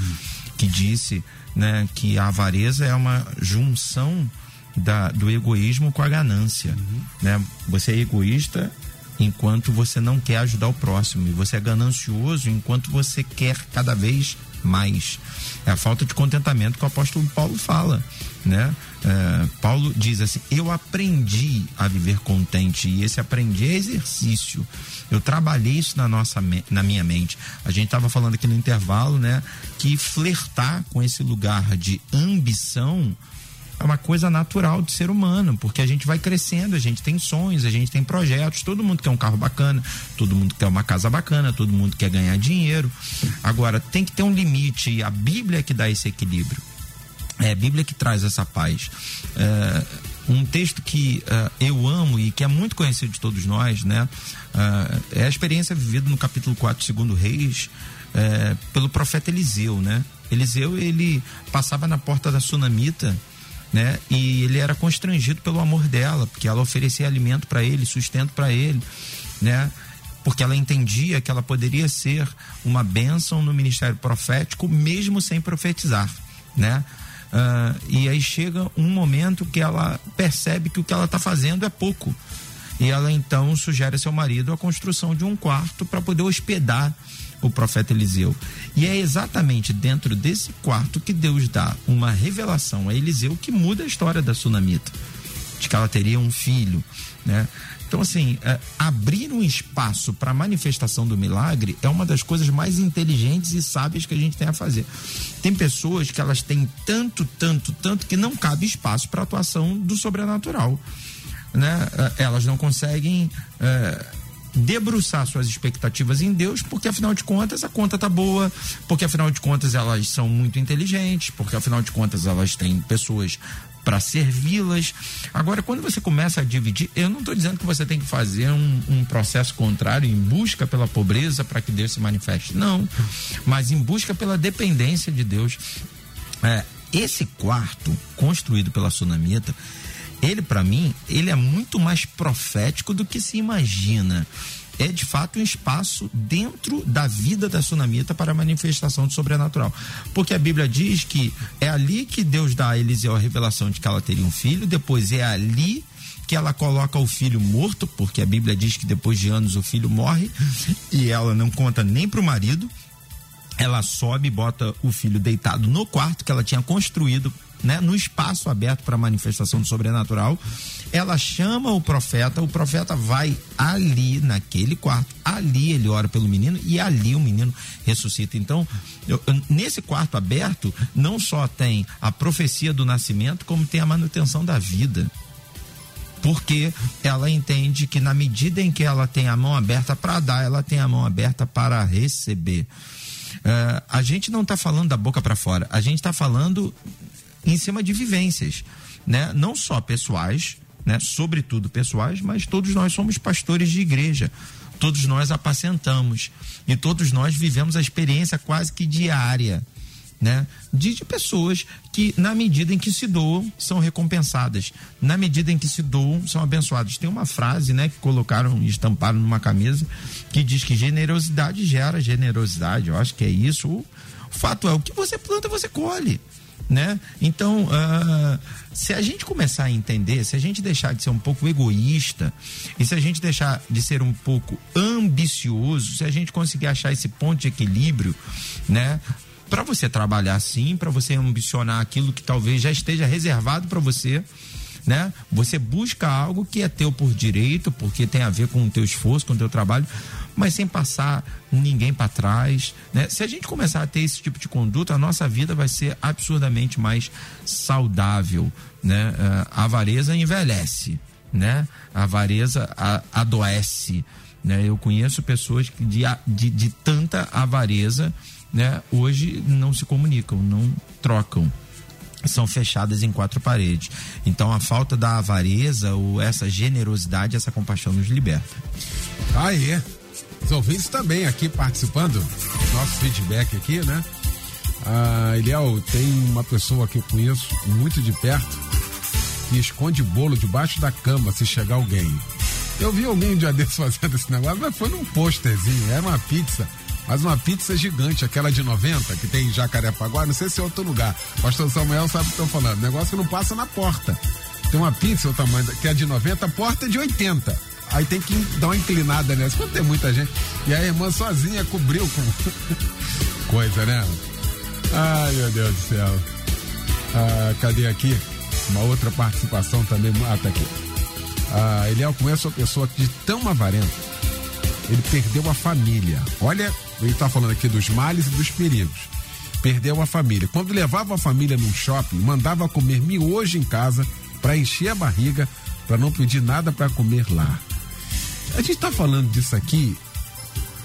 Que disse né, que a avareza é uma junção da, do egoísmo com a ganância. Uhum. Né? Você é egoísta enquanto você não quer ajudar o próximo, e você é ganancioso enquanto você quer cada vez mais. É a falta de contentamento que o apóstolo Paulo fala, né? É, Paulo diz assim: Eu aprendi a viver contente e esse aprender é exercício. Eu trabalhei isso na nossa na minha mente. A gente estava falando aqui no intervalo, né? Que flertar com esse lugar de ambição é uma coisa natural do ser humano, porque a gente vai crescendo, a gente tem sonhos, a gente tem projetos, todo mundo quer um carro bacana, todo mundo quer uma casa bacana, todo mundo quer ganhar dinheiro. Agora, tem que ter um limite, e a Bíblia é que dá esse equilíbrio. É a Bíblia que traz essa paz. É, um texto que uh, eu amo e que é muito conhecido de todos nós, né? Uh, é a experiência vivida no capítulo 4, segundo Reis, uh, pelo profeta Eliseu, né? Eliseu, ele passava na porta da sunamita né? E ele era constrangido pelo amor dela, porque ela oferecia alimento para ele, sustento para ele, né? Porque ela entendia que ela poderia ser uma bênção no ministério profético, mesmo sem profetizar, né? Uh, e aí chega um momento que ela percebe que o que ela está fazendo é pouco. E ela então sugere a seu marido a construção de um quarto para poder hospedar o profeta Eliseu. E é exatamente dentro desse quarto que Deus dá uma revelação a Eliseu que muda a história da sunamita, de que ela teria um filho, né? Então, assim, é, abrir um espaço para a manifestação do milagre é uma das coisas mais inteligentes e sábias que a gente tem a fazer. Tem pessoas que elas têm tanto, tanto, tanto que não cabe espaço para a atuação do sobrenatural. Né? É, elas não conseguem. É, debruçar suas expectativas em Deus, porque afinal de contas a conta tá boa, porque afinal de contas elas são muito inteligentes, porque afinal de contas elas têm pessoas para servi-las. Agora, quando você começa a dividir, eu não estou dizendo que você tem que fazer um, um processo contrário em busca pela pobreza para que Deus se manifeste. Não, mas em busca pela dependência de Deus. É, esse quarto construído pela Sunamita ele para mim, ele é muito mais profético do que se imagina. É de fato um espaço dentro da vida da sunamita para a manifestação do sobrenatural. Porque a Bíblia diz que é ali que Deus dá a Eliseu a revelação de que ela teria um filho, depois é ali que ela coloca o filho morto, porque a Bíblia diz que depois de anos o filho morre e ela não conta nem para o marido. Ela sobe e bota o filho deitado no quarto que ela tinha construído né, no espaço aberto para manifestação do sobrenatural. Ela chama o profeta, o profeta vai ali naquele quarto, ali ele ora pelo menino e ali o menino ressuscita. Então, eu, nesse quarto aberto, não só tem a profecia do nascimento, como tem a manutenção da vida porque ela entende que na medida em que ela tem a mão aberta para dar, ela tem a mão aberta para receber. Uh, a gente não está falando da boca para fora, a gente está falando em cima de vivências, né? Não só pessoais, né? Sobretudo pessoais, mas todos nós somos pastores de igreja. Todos nós apacentamos e todos nós vivemos a experiência quase que diária, né? De, de, pessoas que, na medida em que se doam, são recompensadas. Na medida em que se doam, são abençoadas. Tem uma frase, né, que colocaram estamparam numa camisa que diz que generosidade gera generosidade. Eu acho que é isso. O fato é, o que você planta, você colhe né? Então, uh, se a gente começar a entender, se a gente deixar de ser um pouco egoísta e se a gente deixar de ser um pouco ambicioso, se a gente conseguir achar esse ponto de equilíbrio, né? Para você trabalhar sim, para você ambicionar aquilo que talvez já esteja reservado para você, né? Você busca algo que é teu por direito, porque tem a ver com o teu esforço, com o teu trabalho, mas sem passar ninguém para trás. Né? Se a gente começar a ter esse tipo de conduta, a nossa vida vai ser absurdamente mais saudável. Né? A avareza envelhece, né? a avareza adoece. Né? Eu conheço pessoas que de, de, de tanta avareza né, hoje não se comunicam, não trocam são fechadas em quatro paredes. Então a falta da avareza ou essa generosidade, essa compaixão nos liberta. Aí, os ouvintes também aqui participando, nosso feedback aqui, né? Ah, Eliel, tem uma pessoa que eu conheço muito de perto que esconde bolo debaixo da cama se chegar alguém. Eu vi alguém um dia *laughs* desses fazendo esse negócio, mas foi num pôsterzinho, era uma pizza mas uma pizza gigante, aquela de 90, que tem em Jacarepaguá, não sei se é outro lugar. Pastor Samuel sabe o que estou falando. Negócio que não passa na porta. Tem uma pizza, o tamanho que é de 90, a porta é de 80. Aí tem que dar uma inclinada nessa. Quando tem muita gente. E a irmã sozinha cobriu com *laughs* coisa, né? Ai, meu Deus do céu. Ah, cadê aqui? Uma outra participação também. Ah, tá aqui. Ah, Eliel conhece uma pessoa de tão avarenta. Ele perdeu a família. Olha ele está falando aqui dos males e dos perigos. Perdeu a família. Quando levava a família num shopping, mandava comer miojo em casa para encher a barriga, para não pedir nada para comer lá. A gente está falando disso aqui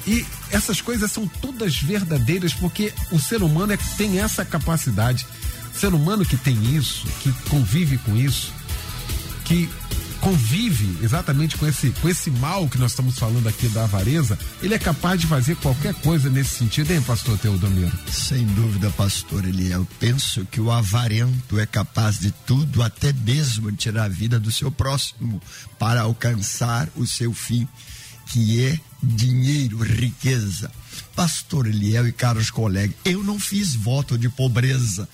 e essas coisas são todas verdadeiras porque o ser humano é, tem essa capacidade. O ser humano que tem isso, que convive com isso, que convive exatamente com esse, com esse mal que nós estamos falando aqui da avareza, ele é capaz de fazer qualquer coisa nesse sentido, hein, pastor Teodomiro? Sem dúvida, pastor ele Eu penso que o avarento é capaz de tudo, até mesmo tirar a vida do seu próximo, para alcançar o seu fim, que é dinheiro, riqueza. Pastor Eliel e caros colegas, eu não fiz voto de pobreza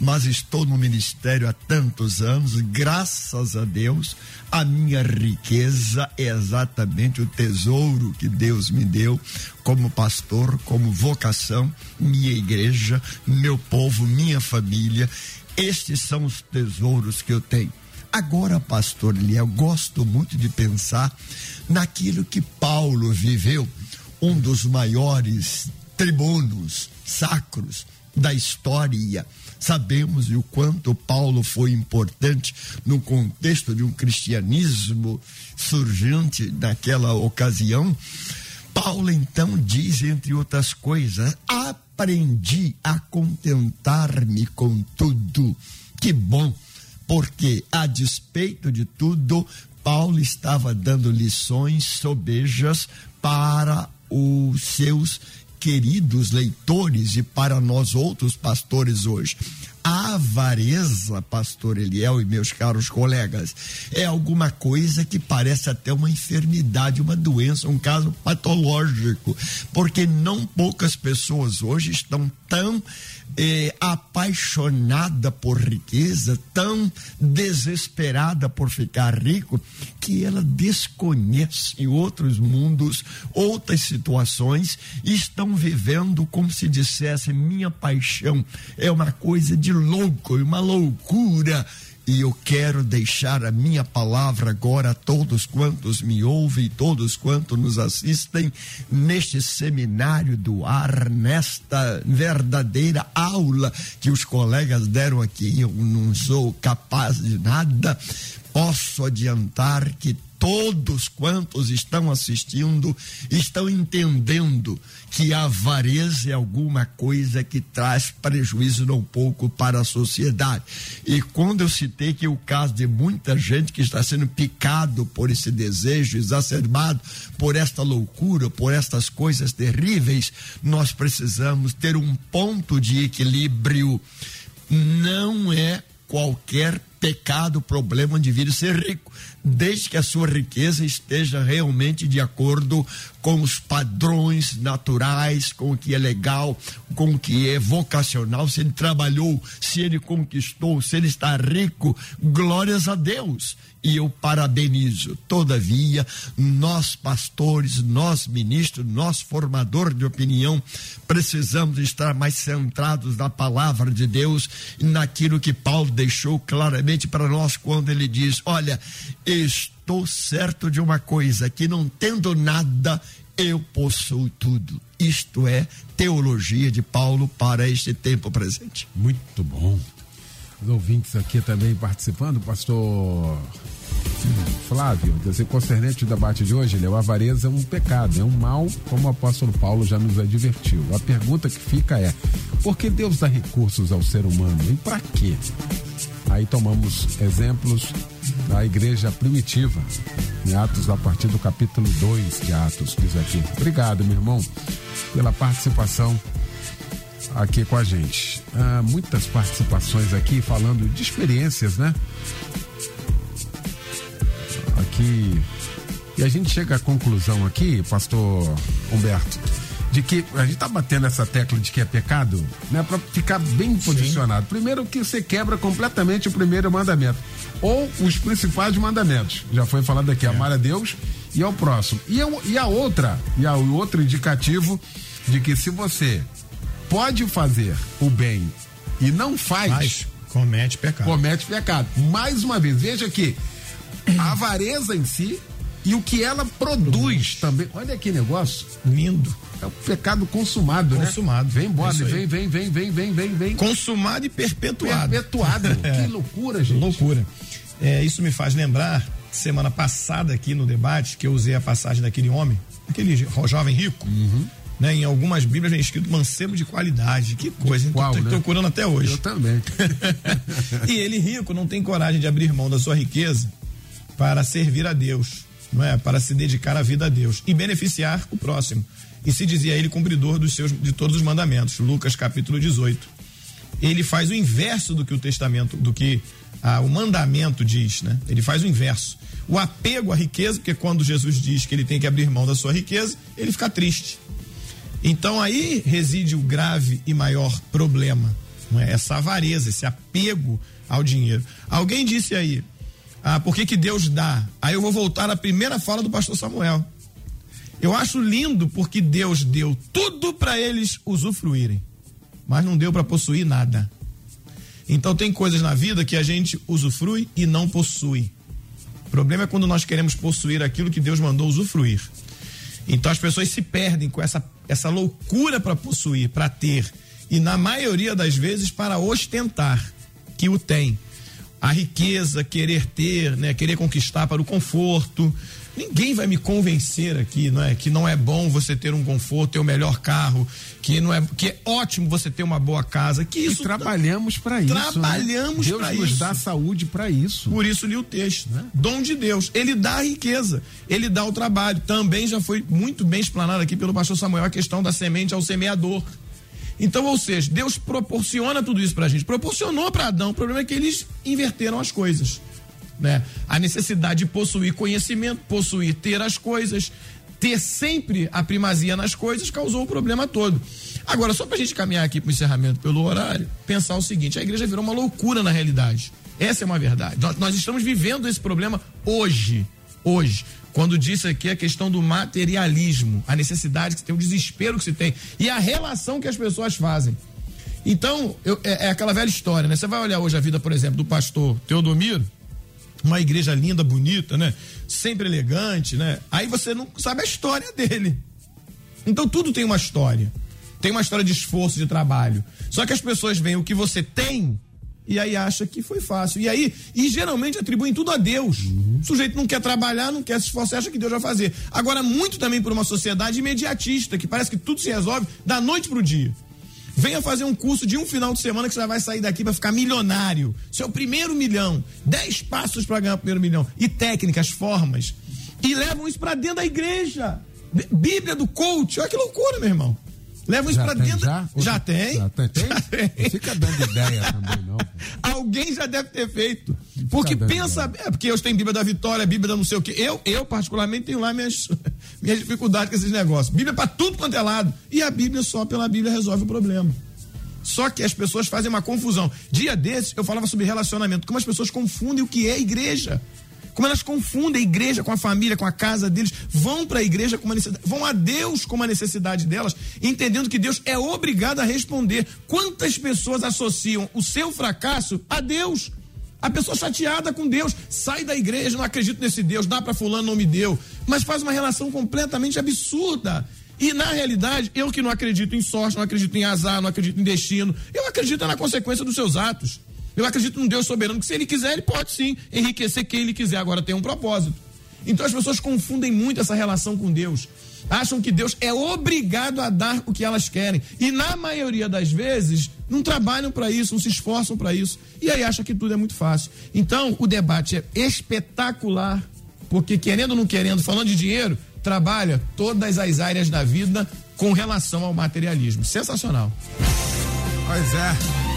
mas estou no ministério há tantos anos, graças a Deus, a minha riqueza é exatamente o tesouro que Deus me deu como pastor, como vocação, minha igreja, meu povo, minha família. Estes são os tesouros que eu tenho. Agora, pastor Eliel, gosto muito de pensar naquilo que Paulo viveu, um dos maiores tribunos sacros da história Sabemos o quanto Paulo foi importante no contexto de um cristianismo surgente naquela ocasião. Paulo então diz, entre outras coisas, aprendi a contentar-me com tudo. Que bom, porque a despeito de tudo, Paulo estava dando lições sobejas para os seus queridos leitores e para nós outros pastores hoje. A avareza, pastor Eliel e meus caros colegas, é alguma coisa que parece até uma enfermidade, uma doença, um caso patológico, porque não poucas pessoas hoje estão tão eh, apaixonada por riqueza, tão desesperada por ficar rico, que ela desconhece outros mundos, outras situações, estão vivendo como se dissesse: minha paixão é uma coisa de louco, uma loucura e eu quero deixar a minha palavra agora a todos quantos me ouvem, todos quantos nos assistem neste seminário do ar, nesta verdadeira aula que os colegas deram aqui. Eu não sou capaz de nada. Posso adiantar que todos quantos estão assistindo estão entendendo que a avareza é alguma coisa que traz prejuízo não pouco para a sociedade. E quando eu citei que o caso de muita gente que está sendo picado por esse desejo exacerbado, por esta loucura, por estas coisas terríveis, nós precisamos ter um ponto de equilíbrio. Não é qualquer pecado, problema, um indivíduo ser rico, desde que a sua riqueza esteja realmente de acordo com os padrões naturais, com o que é legal, com o que é vocacional. Se ele trabalhou, se ele conquistou, se ele está rico, glórias a Deus. E eu parabenizo. Todavia, nós pastores, nós ministros, nós formador de opinião, precisamos estar mais centrados na palavra de Deus e naquilo que Paulo deixou claramente para nós quando ele diz: Olha, estou certo de uma coisa, que não tendo nada, eu possuo tudo. Isto é teologia de Paulo para este tempo presente. Muito bom. Os ouvintes aqui também participando, pastor Flávio, dizer, concernente ao debate de hoje, o avareza é um pecado, é um mal, como o apóstolo Paulo já nos advertiu. A pergunta que fica é: por que Deus dá recursos ao ser humano e para quê? Aí tomamos exemplos da igreja primitiva, em Atos, a partir do capítulo 2 de Atos, diz aqui. Obrigado, meu irmão, pela participação aqui com a gente. Ah, muitas participações aqui falando de experiências, né? Aqui. E a gente chega à conclusão aqui, pastor Humberto, de que a gente tá batendo essa tecla de que é pecado, né, para ficar bem posicionado. Sim. Primeiro que você quebra completamente o primeiro mandamento ou os principais mandamentos. Já foi falado aqui, é. amar a Deus e ao próximo. E, eu, e a outra, e a, o outro indicativo de que se você pode fazer o bem e não faz, Mas comete pecado. Comete pecado. Mais uma vez, veja que a avareza em si e o que ela produz também. Olha que negócio lindo. É o pecado consumado, né? Consumado. Vem embora, é vem, vem, vem, vem, vem, vem, vem. Consumado e perpetuado. Perpetuado. é. *laughs* Que loucura, gente. Loucura. É, isso me faz lembrar, semana passada aqui no debate, que eu usei a passagem daquele homem, aquele jovem rico. Uhum. Né, em algumas Bíblias vem escrito mancebo de qualidade. Que coisa, hein? Qual, tô, né? procurando até hoje. Eu também. *laughs* e ele, rico, não tem coragem de abrir mão da sua riqueza para servir a Deus, não é? Para se dedicar a vida a Deus e beneficiar o próximo. E se dizia ele cumpridor dos seus, de todos os mandamentos. Lucas capítulo 18. Ele faz o inverso do que o testamento, do que ah, o mandamento diz, né? Ele faz o inverso. O apego à riqueza, porque quando Jesus diz que ele tem que abrir mão da sua riqueza, ele fica triste. Então aí reside o grave e maior problema, não é? Essa avareza, esse apego ao dinheiro. Alguém disse aí, ah, por que, que Deus dá? Aí eu vou voltar à primeira fala do pastor Samuel. Eu acho lindo porque Deus deu tudo para eles usufruírem, mas não deu para possuir nada. Então tem coisas na vida que a gente usufrui e não possui. O problema é quando nós queremos possuir aquilo que Deus mandou usufruir. Então as pessoas se perdem com essa, essa loucura para possuir, para ter, e na maioria das vezes para ostentar que o tem. A riqueza, querer ter, né, querer conquistar para o conforto, Ninguém vai me convencer aqui, não é, que não é bom você ter um conforto, ter o melhor carro, que não é, que é ótimo você ter uma boa casa, que isso e trabalhamos para isso. Trabalhamos né? para isso. Deus nos dá saúde para isso. Por isso li o texto, né? Dom de Deus. Ele dá a riqueza, ele dá o trabalho. Também já foi muito bem explanado aqui pelo pastor Samuel a questão da semente ao semeador. Então, ou seja, Deus proporciona tudo isso para a gente. Proporcionou para Adão. O problema é que eles inverteram as coisas né? A necessidade de possuir conhecimento, possuir, ter as coisas, ter sempre a primazia nas coisas causou o problema todo. Agora, só para a gente caminhar aqui para o encerramento pelo horário, pensar o seguinte: a igreja virou uma loucura na realidade. Essa é uma verdade. Nós, nós estamos vivendo esse problema hoje. Hoje. Quando disse aqui a questão do materialismo, a necessidade que se tem, o desespero que se tem e a relação que as pessoas fazem. Então, eu, é, é, aquela velha história, né? Você vai olhar hoje a vida, por exemplo, do pastor Teodomiro, uma igreja linda, bonita, né? Sempre elegante, né? Aí você não sabe a história dele. Então tudo tem uma história. Tem uma história de esforço, de trabalho. Só que as pessoas veem o que você tem e aí acha que foi fácil. E aí, e geralmente atribuem tudo a Deus. Uhum. O sujeito não quer trabalhar, não quer se esforçar, acha que Deus vai fazer. Agora, muito também por uma sociedade imediatista, que parece que tudo se resolve da noite pro dia. Venha fazer um curso de um final de semana que você vai sair daqui para ficar milionário. Seu primeiro milhão. Dez passos para ganhar o primeiro milhão. E técnicas, formas. E levam isso para dentro da igreja. Bíblia do coach. Olha que loucura, meu irmão. Levam isso para dentro. Já? Já tem? Já tem? tem? Já tem. fica dando ideia também, não. *laughs* Alguém já deve ter feito. Porque pensa. É, porque eu tenho Bíblia da Vitória, Bíblia da não sei o quê. Eu, eu particularmente, tenho lá minhas, *laughs* minhas dificuldades com esses negócios. Bíblia para tudo quanto é lado. E a Bíblia só pela Bíblia resolve o problema. Só que as pessoas fazem uma confusão. Dia desses, eu falava sobre relacionamento. Como as pessoas confundem o que é igreja. Como elas confundem a igreja com a família, com a casa deles, vão para a igreja com uma necessidade, vão a Deus com uma necessidade delas, entendendo que Deus é obrigado a responder. Quantas pessoas associam o seu fracasso a Deus? A pessoa chateada com Deus, sai da igreja, não acredito nesse Deus, dá para fulano, não me deu. Mas faz uma relação completamente absurda. E na realidade, eu que não acredito em sorte, não acredito em azar, não acredito em destino, eu acredito na consequência dos seus atos. Eu acredito num Deus soberano que se ele quiser, ele pode sim enriquecer quem ele quiser, agora tem um propósito. Então as pessoas confundem muito essa relação com Deus. Acham que Deus é obrigado a dar o que elas querem. E na maioria das vezes, não trabalham para isso, não se esforçam para isso. E aí acham que tudo é muito fácil. Então, o debate é espetacular, porque querendo ou não querendo, falando de dinheiro, trabalha todas as áreas da vida com relação ao materialismo. Sensacional. Pois é.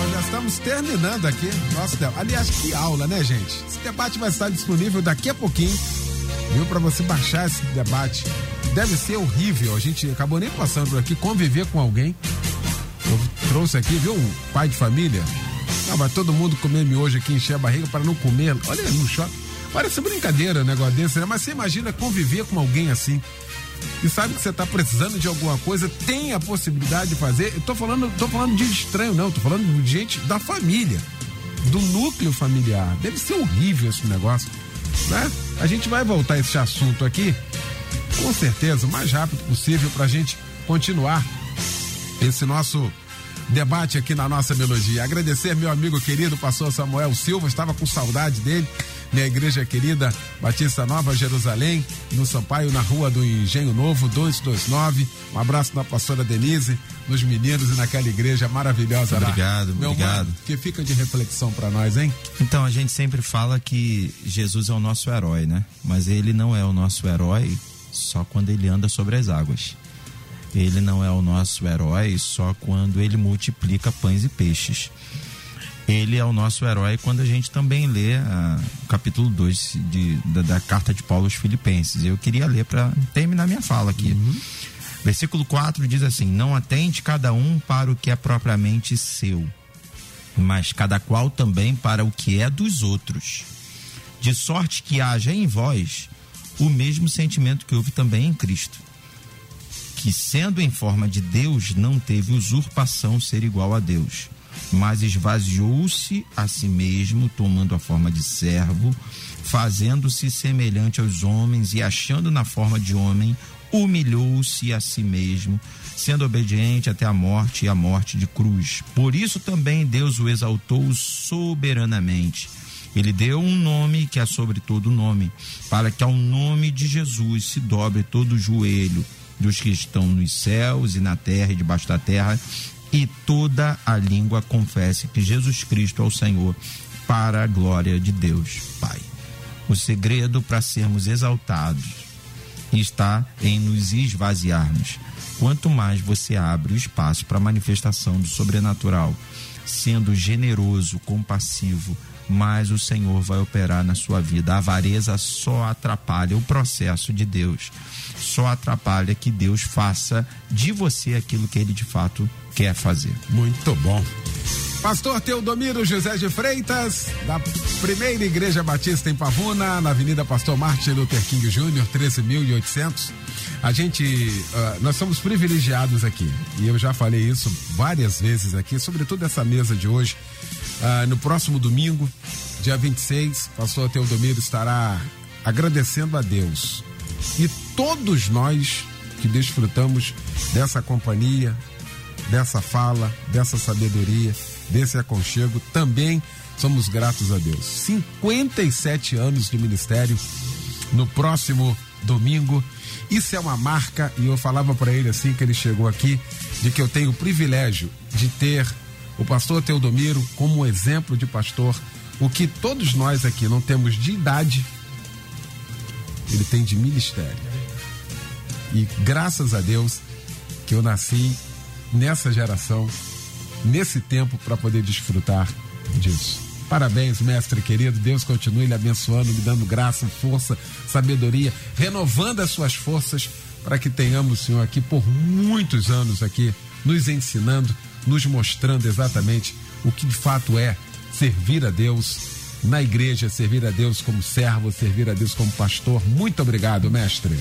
Nós já estamos terminando aqui nosso. Aliás, que aula, né, gente? Esse debate vai estar disponível daqui a pouquinho, viu? Para você baixar esse debate. Deve ser horrível. A gente acabou nem passando por aqui, conviver com alguém. Eu trouxe aqui, viu? Um pai de família. Ah, vai todo mundo comer miojo aqui, encher a barriga para não comer. Olha, no shopping. Parece brincadeira um negócio desse, né? Mas você imagina conviver com alguém assim e sabe que você está precisando de alguma coisa, tem a possibilidade de fazer. Eu tô falando, tô falando de estranho, não, tô falando de gente da família, do núcleo familiar. Deve ser horrível esse negócio, né? A gente vai voltar a esse assunto aqui, com certeza, o mais rápido possível para a gente continuar esse nosso debate aqui na nossa melodia. Agradecer meu amigo querido, pastor Samuel Silva, estava com saudade dele minha igreja querida Batista Nova Jerusalém, no Sampaio, na rua do Engenho Novo, 229. Um abraço da pastora Denise, nos meninos e naquela igreja maravilhosa obrigado, lá. Meu obrigado. Mano, que fica de reflexão para nós, hein? Então, a gente sempre fala que Jesus é o nosso herói, né? Mas ele não é o nosso herói só quando ele anda sobre as águas. Ele não é o nosso herói só quando ele multiplica pães e peixes ele é o nosso herói quando a gente também lê ah, o capítulo 2 de, da, da, carta de Paulo aos Filipenses. Eu queria ler para terminar minha fala aqui. Uhum. Versículo 4 diz assim: Não atende cada um para o que é propriamente seu, mas cada qual também para o que é dos outros. De sorte que haja em vós o mesmo sentimento que houve também em Cristo, que sendo em forma de Deus, não teve usurpação ser igual a Deus mas esvaziou-se a si mesmo, tomando a forma de servo, fazendo-se semelhante aos homens e achando na forma de homem, humilhou-se a si mesmo, sendo obediente até a morte e a morte de cruz. Por isso também Deus o exaltou soberanamente. Ele deu um nome que é sobre todo nome, para que ao nome de Jesus se dobre todo o joelho dos que estão nos céus e na terra e debaixo da terra, e toda a língua confesse que Jesus Cristo é o Senhor, para a glória de Deus Pai. O segredo para sermos exaltados está em nos esvaziarmos. Quanto mais você abre o espaço para a manifestação do sobrenatural, sendo generoso, compassivo, mais o Senhor vai operar na sua vida. A avareza só atrapalha o processo de Deus, só atrapalha que Deus faça de você aquilo que ele de fato quer fazer. Muito bom. Pastor Teodomiro José de Freitas, da primeira Igreja Batista em Pavuna, na Avenida Pastor Martin Luther King Jr., 13.800. A gente, uh, nós somos privilegiados aqui, e eu já falei isso várias vezes aqui, sobretudo essa mesa de hoje. Uh, no próximo domingo, dia 26, pastor Teodomiro estará agradecendo a Deus. E todos nós que desfrutamos dessa companhia, dessa fala, dessa sabedoria, desse aconchego, também somos gratos a Deus. 57 anos de ministério no próximo domingo. Isso é uma marca e eu falava para ele assim que ele chegou aqui de que eu tenho o privilégio de ter o pastor Teodomiro como exemplo de pastor, o que todos nós aqui não temos de idade, ele tem de ministério. E graças a Deus que eu nasci nessa geração, nesse tempo, para poder desfrutar disso. Parabéns, mestre querido. Deus continue lhe abençoando, lhe dando graça, força, sabedoria, renovando as suas forças para que tenhamos Senhor aqui por muitos anos aqui, nos ensinando, nos mostrando exatamente o que de fato é servir a Deus na igreja, servir a Deus como servo, servir a Deus como pastor. Muito obrigado, mestre.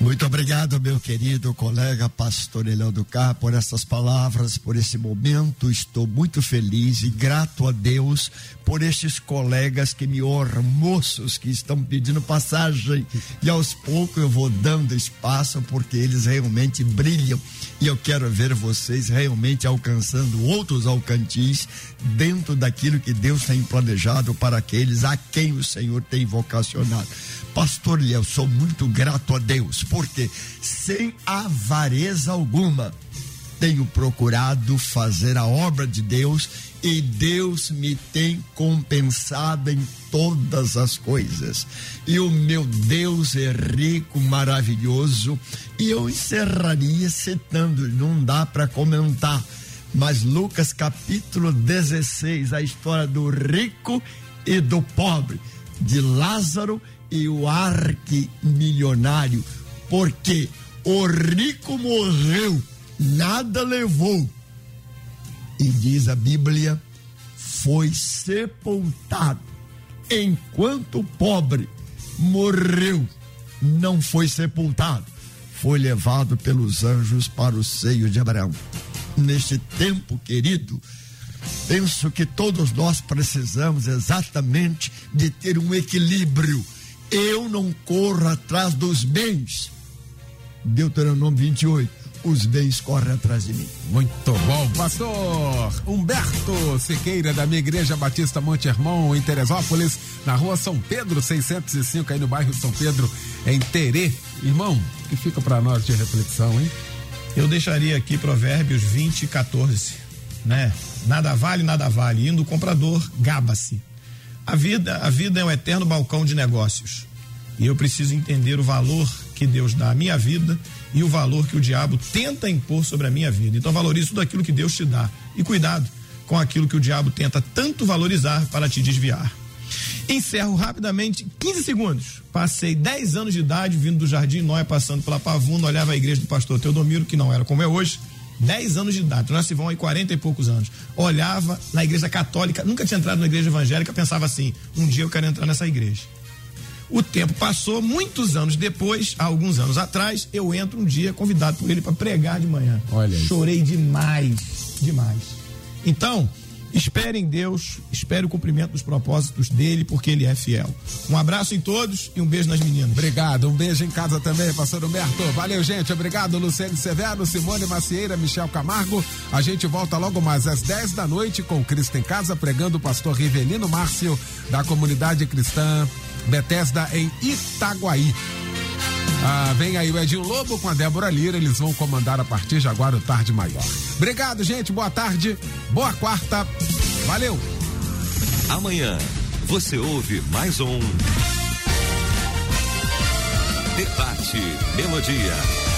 Muito obrigado, meu querido colega pastor Eliel do Carro, por essas palavras, por esse momento. Estou muito feliz e grato a Deus por estes colegas que me honram, moços que estão pedindo passagem. E aos poucos eu vou dando espaço porque eles realmente brilham. E eu quero ver vocês realmente alcançando outros alcantis dentro daquilo que Deus tem planejado para aqueles a quem o Senhor tem vocacionado. Pastor eu sou muito grato a Deus, porque sem avareza alguma tenho procurado fazer a obra de Deus e Deus me tem compensado em todas as coisas. E o meu Deus é rico, maravilhoso. E eu encerraria citando, não dá para comentar, mas Lucas capítulo 16, a história do rico e do pobre, de Lázaro e o arquimilionário, porque o rico morreu, nada levou. E diz a Bíblia, foi sepultado, enquanto o pobre morreu, não foi sepultado, foi levado pelos anjos para o seio de Abraão. Neste tempo, querido, penso que todos nós precisamos exatamente de ter um equilíbrio eu não corro atrás dos bens. Deuteronômio 28 os bens correm atrás de mim. Muito bom, pastor Humberto Siqueira, da minha igreja Batista Monte Hermon, em Teresópolis, na rua São Pedro, 605, aí no bairro São Pedro, em Terê. Irmão, que fica para nós de reflexão, hein? Eu deixaria aqui Provérbios 20 e 14, né? Nada vale, nada vale. Indo o comprador, gaba-se. A vida, a vida é um eterno balcão de negócios. E eu preciso entender o valor que Deus dá à minha vida e o valor que o diabo tenta impor sobre a minha vida. Então valorize tudo aquilo que Deus te dá. E cuidado com aquilo que o diabo tenta tanto valorizar para te desviar. Encerro rapidamente, 15 segundos. Passei 10 anos de idade vindo do Jardim Noia, passando pela Pavuna, olhava a igreja do pastor Teodomiro, que não era como é hoje 10 anos de idade, nós se vão aí 40 e poucos anos. Olhava na igreja católica, nunca tinha entrado na igreja evangélica, pensava assim: um dia eu quero entrar nessa igreja. O tempo passou, muitos anos depois, alguns anos atrás, eu entro um dia convidado por ele para pregar de manhã. Olha isso. Chorei demais, demais. Então, Espere em Deus, espere o cumprimento dos propósitos dele, porque ele é fiel. Um abraço em todos e um beijo nas meninas. Obrigado, um beijo em casa também, pastor Humberto. Valeu, gente. Obrigado, Luciane Severo, Simone Macieira, Michel Camargo. A gente volta logo mais às 10 da noite com Cristo em Casa, pregando o pastor Rivelino Márcio, da comunidade cristã Bethesda em Itaguaí. Ah, vem aí o Edinho Lobo com a Débora Lira, eles vão comandar a partir de agora o Tarde Maior. Obrigado, gente, boa tarde, boa quarta, valeu! Amanhã você ouve mais um Debate Melodia.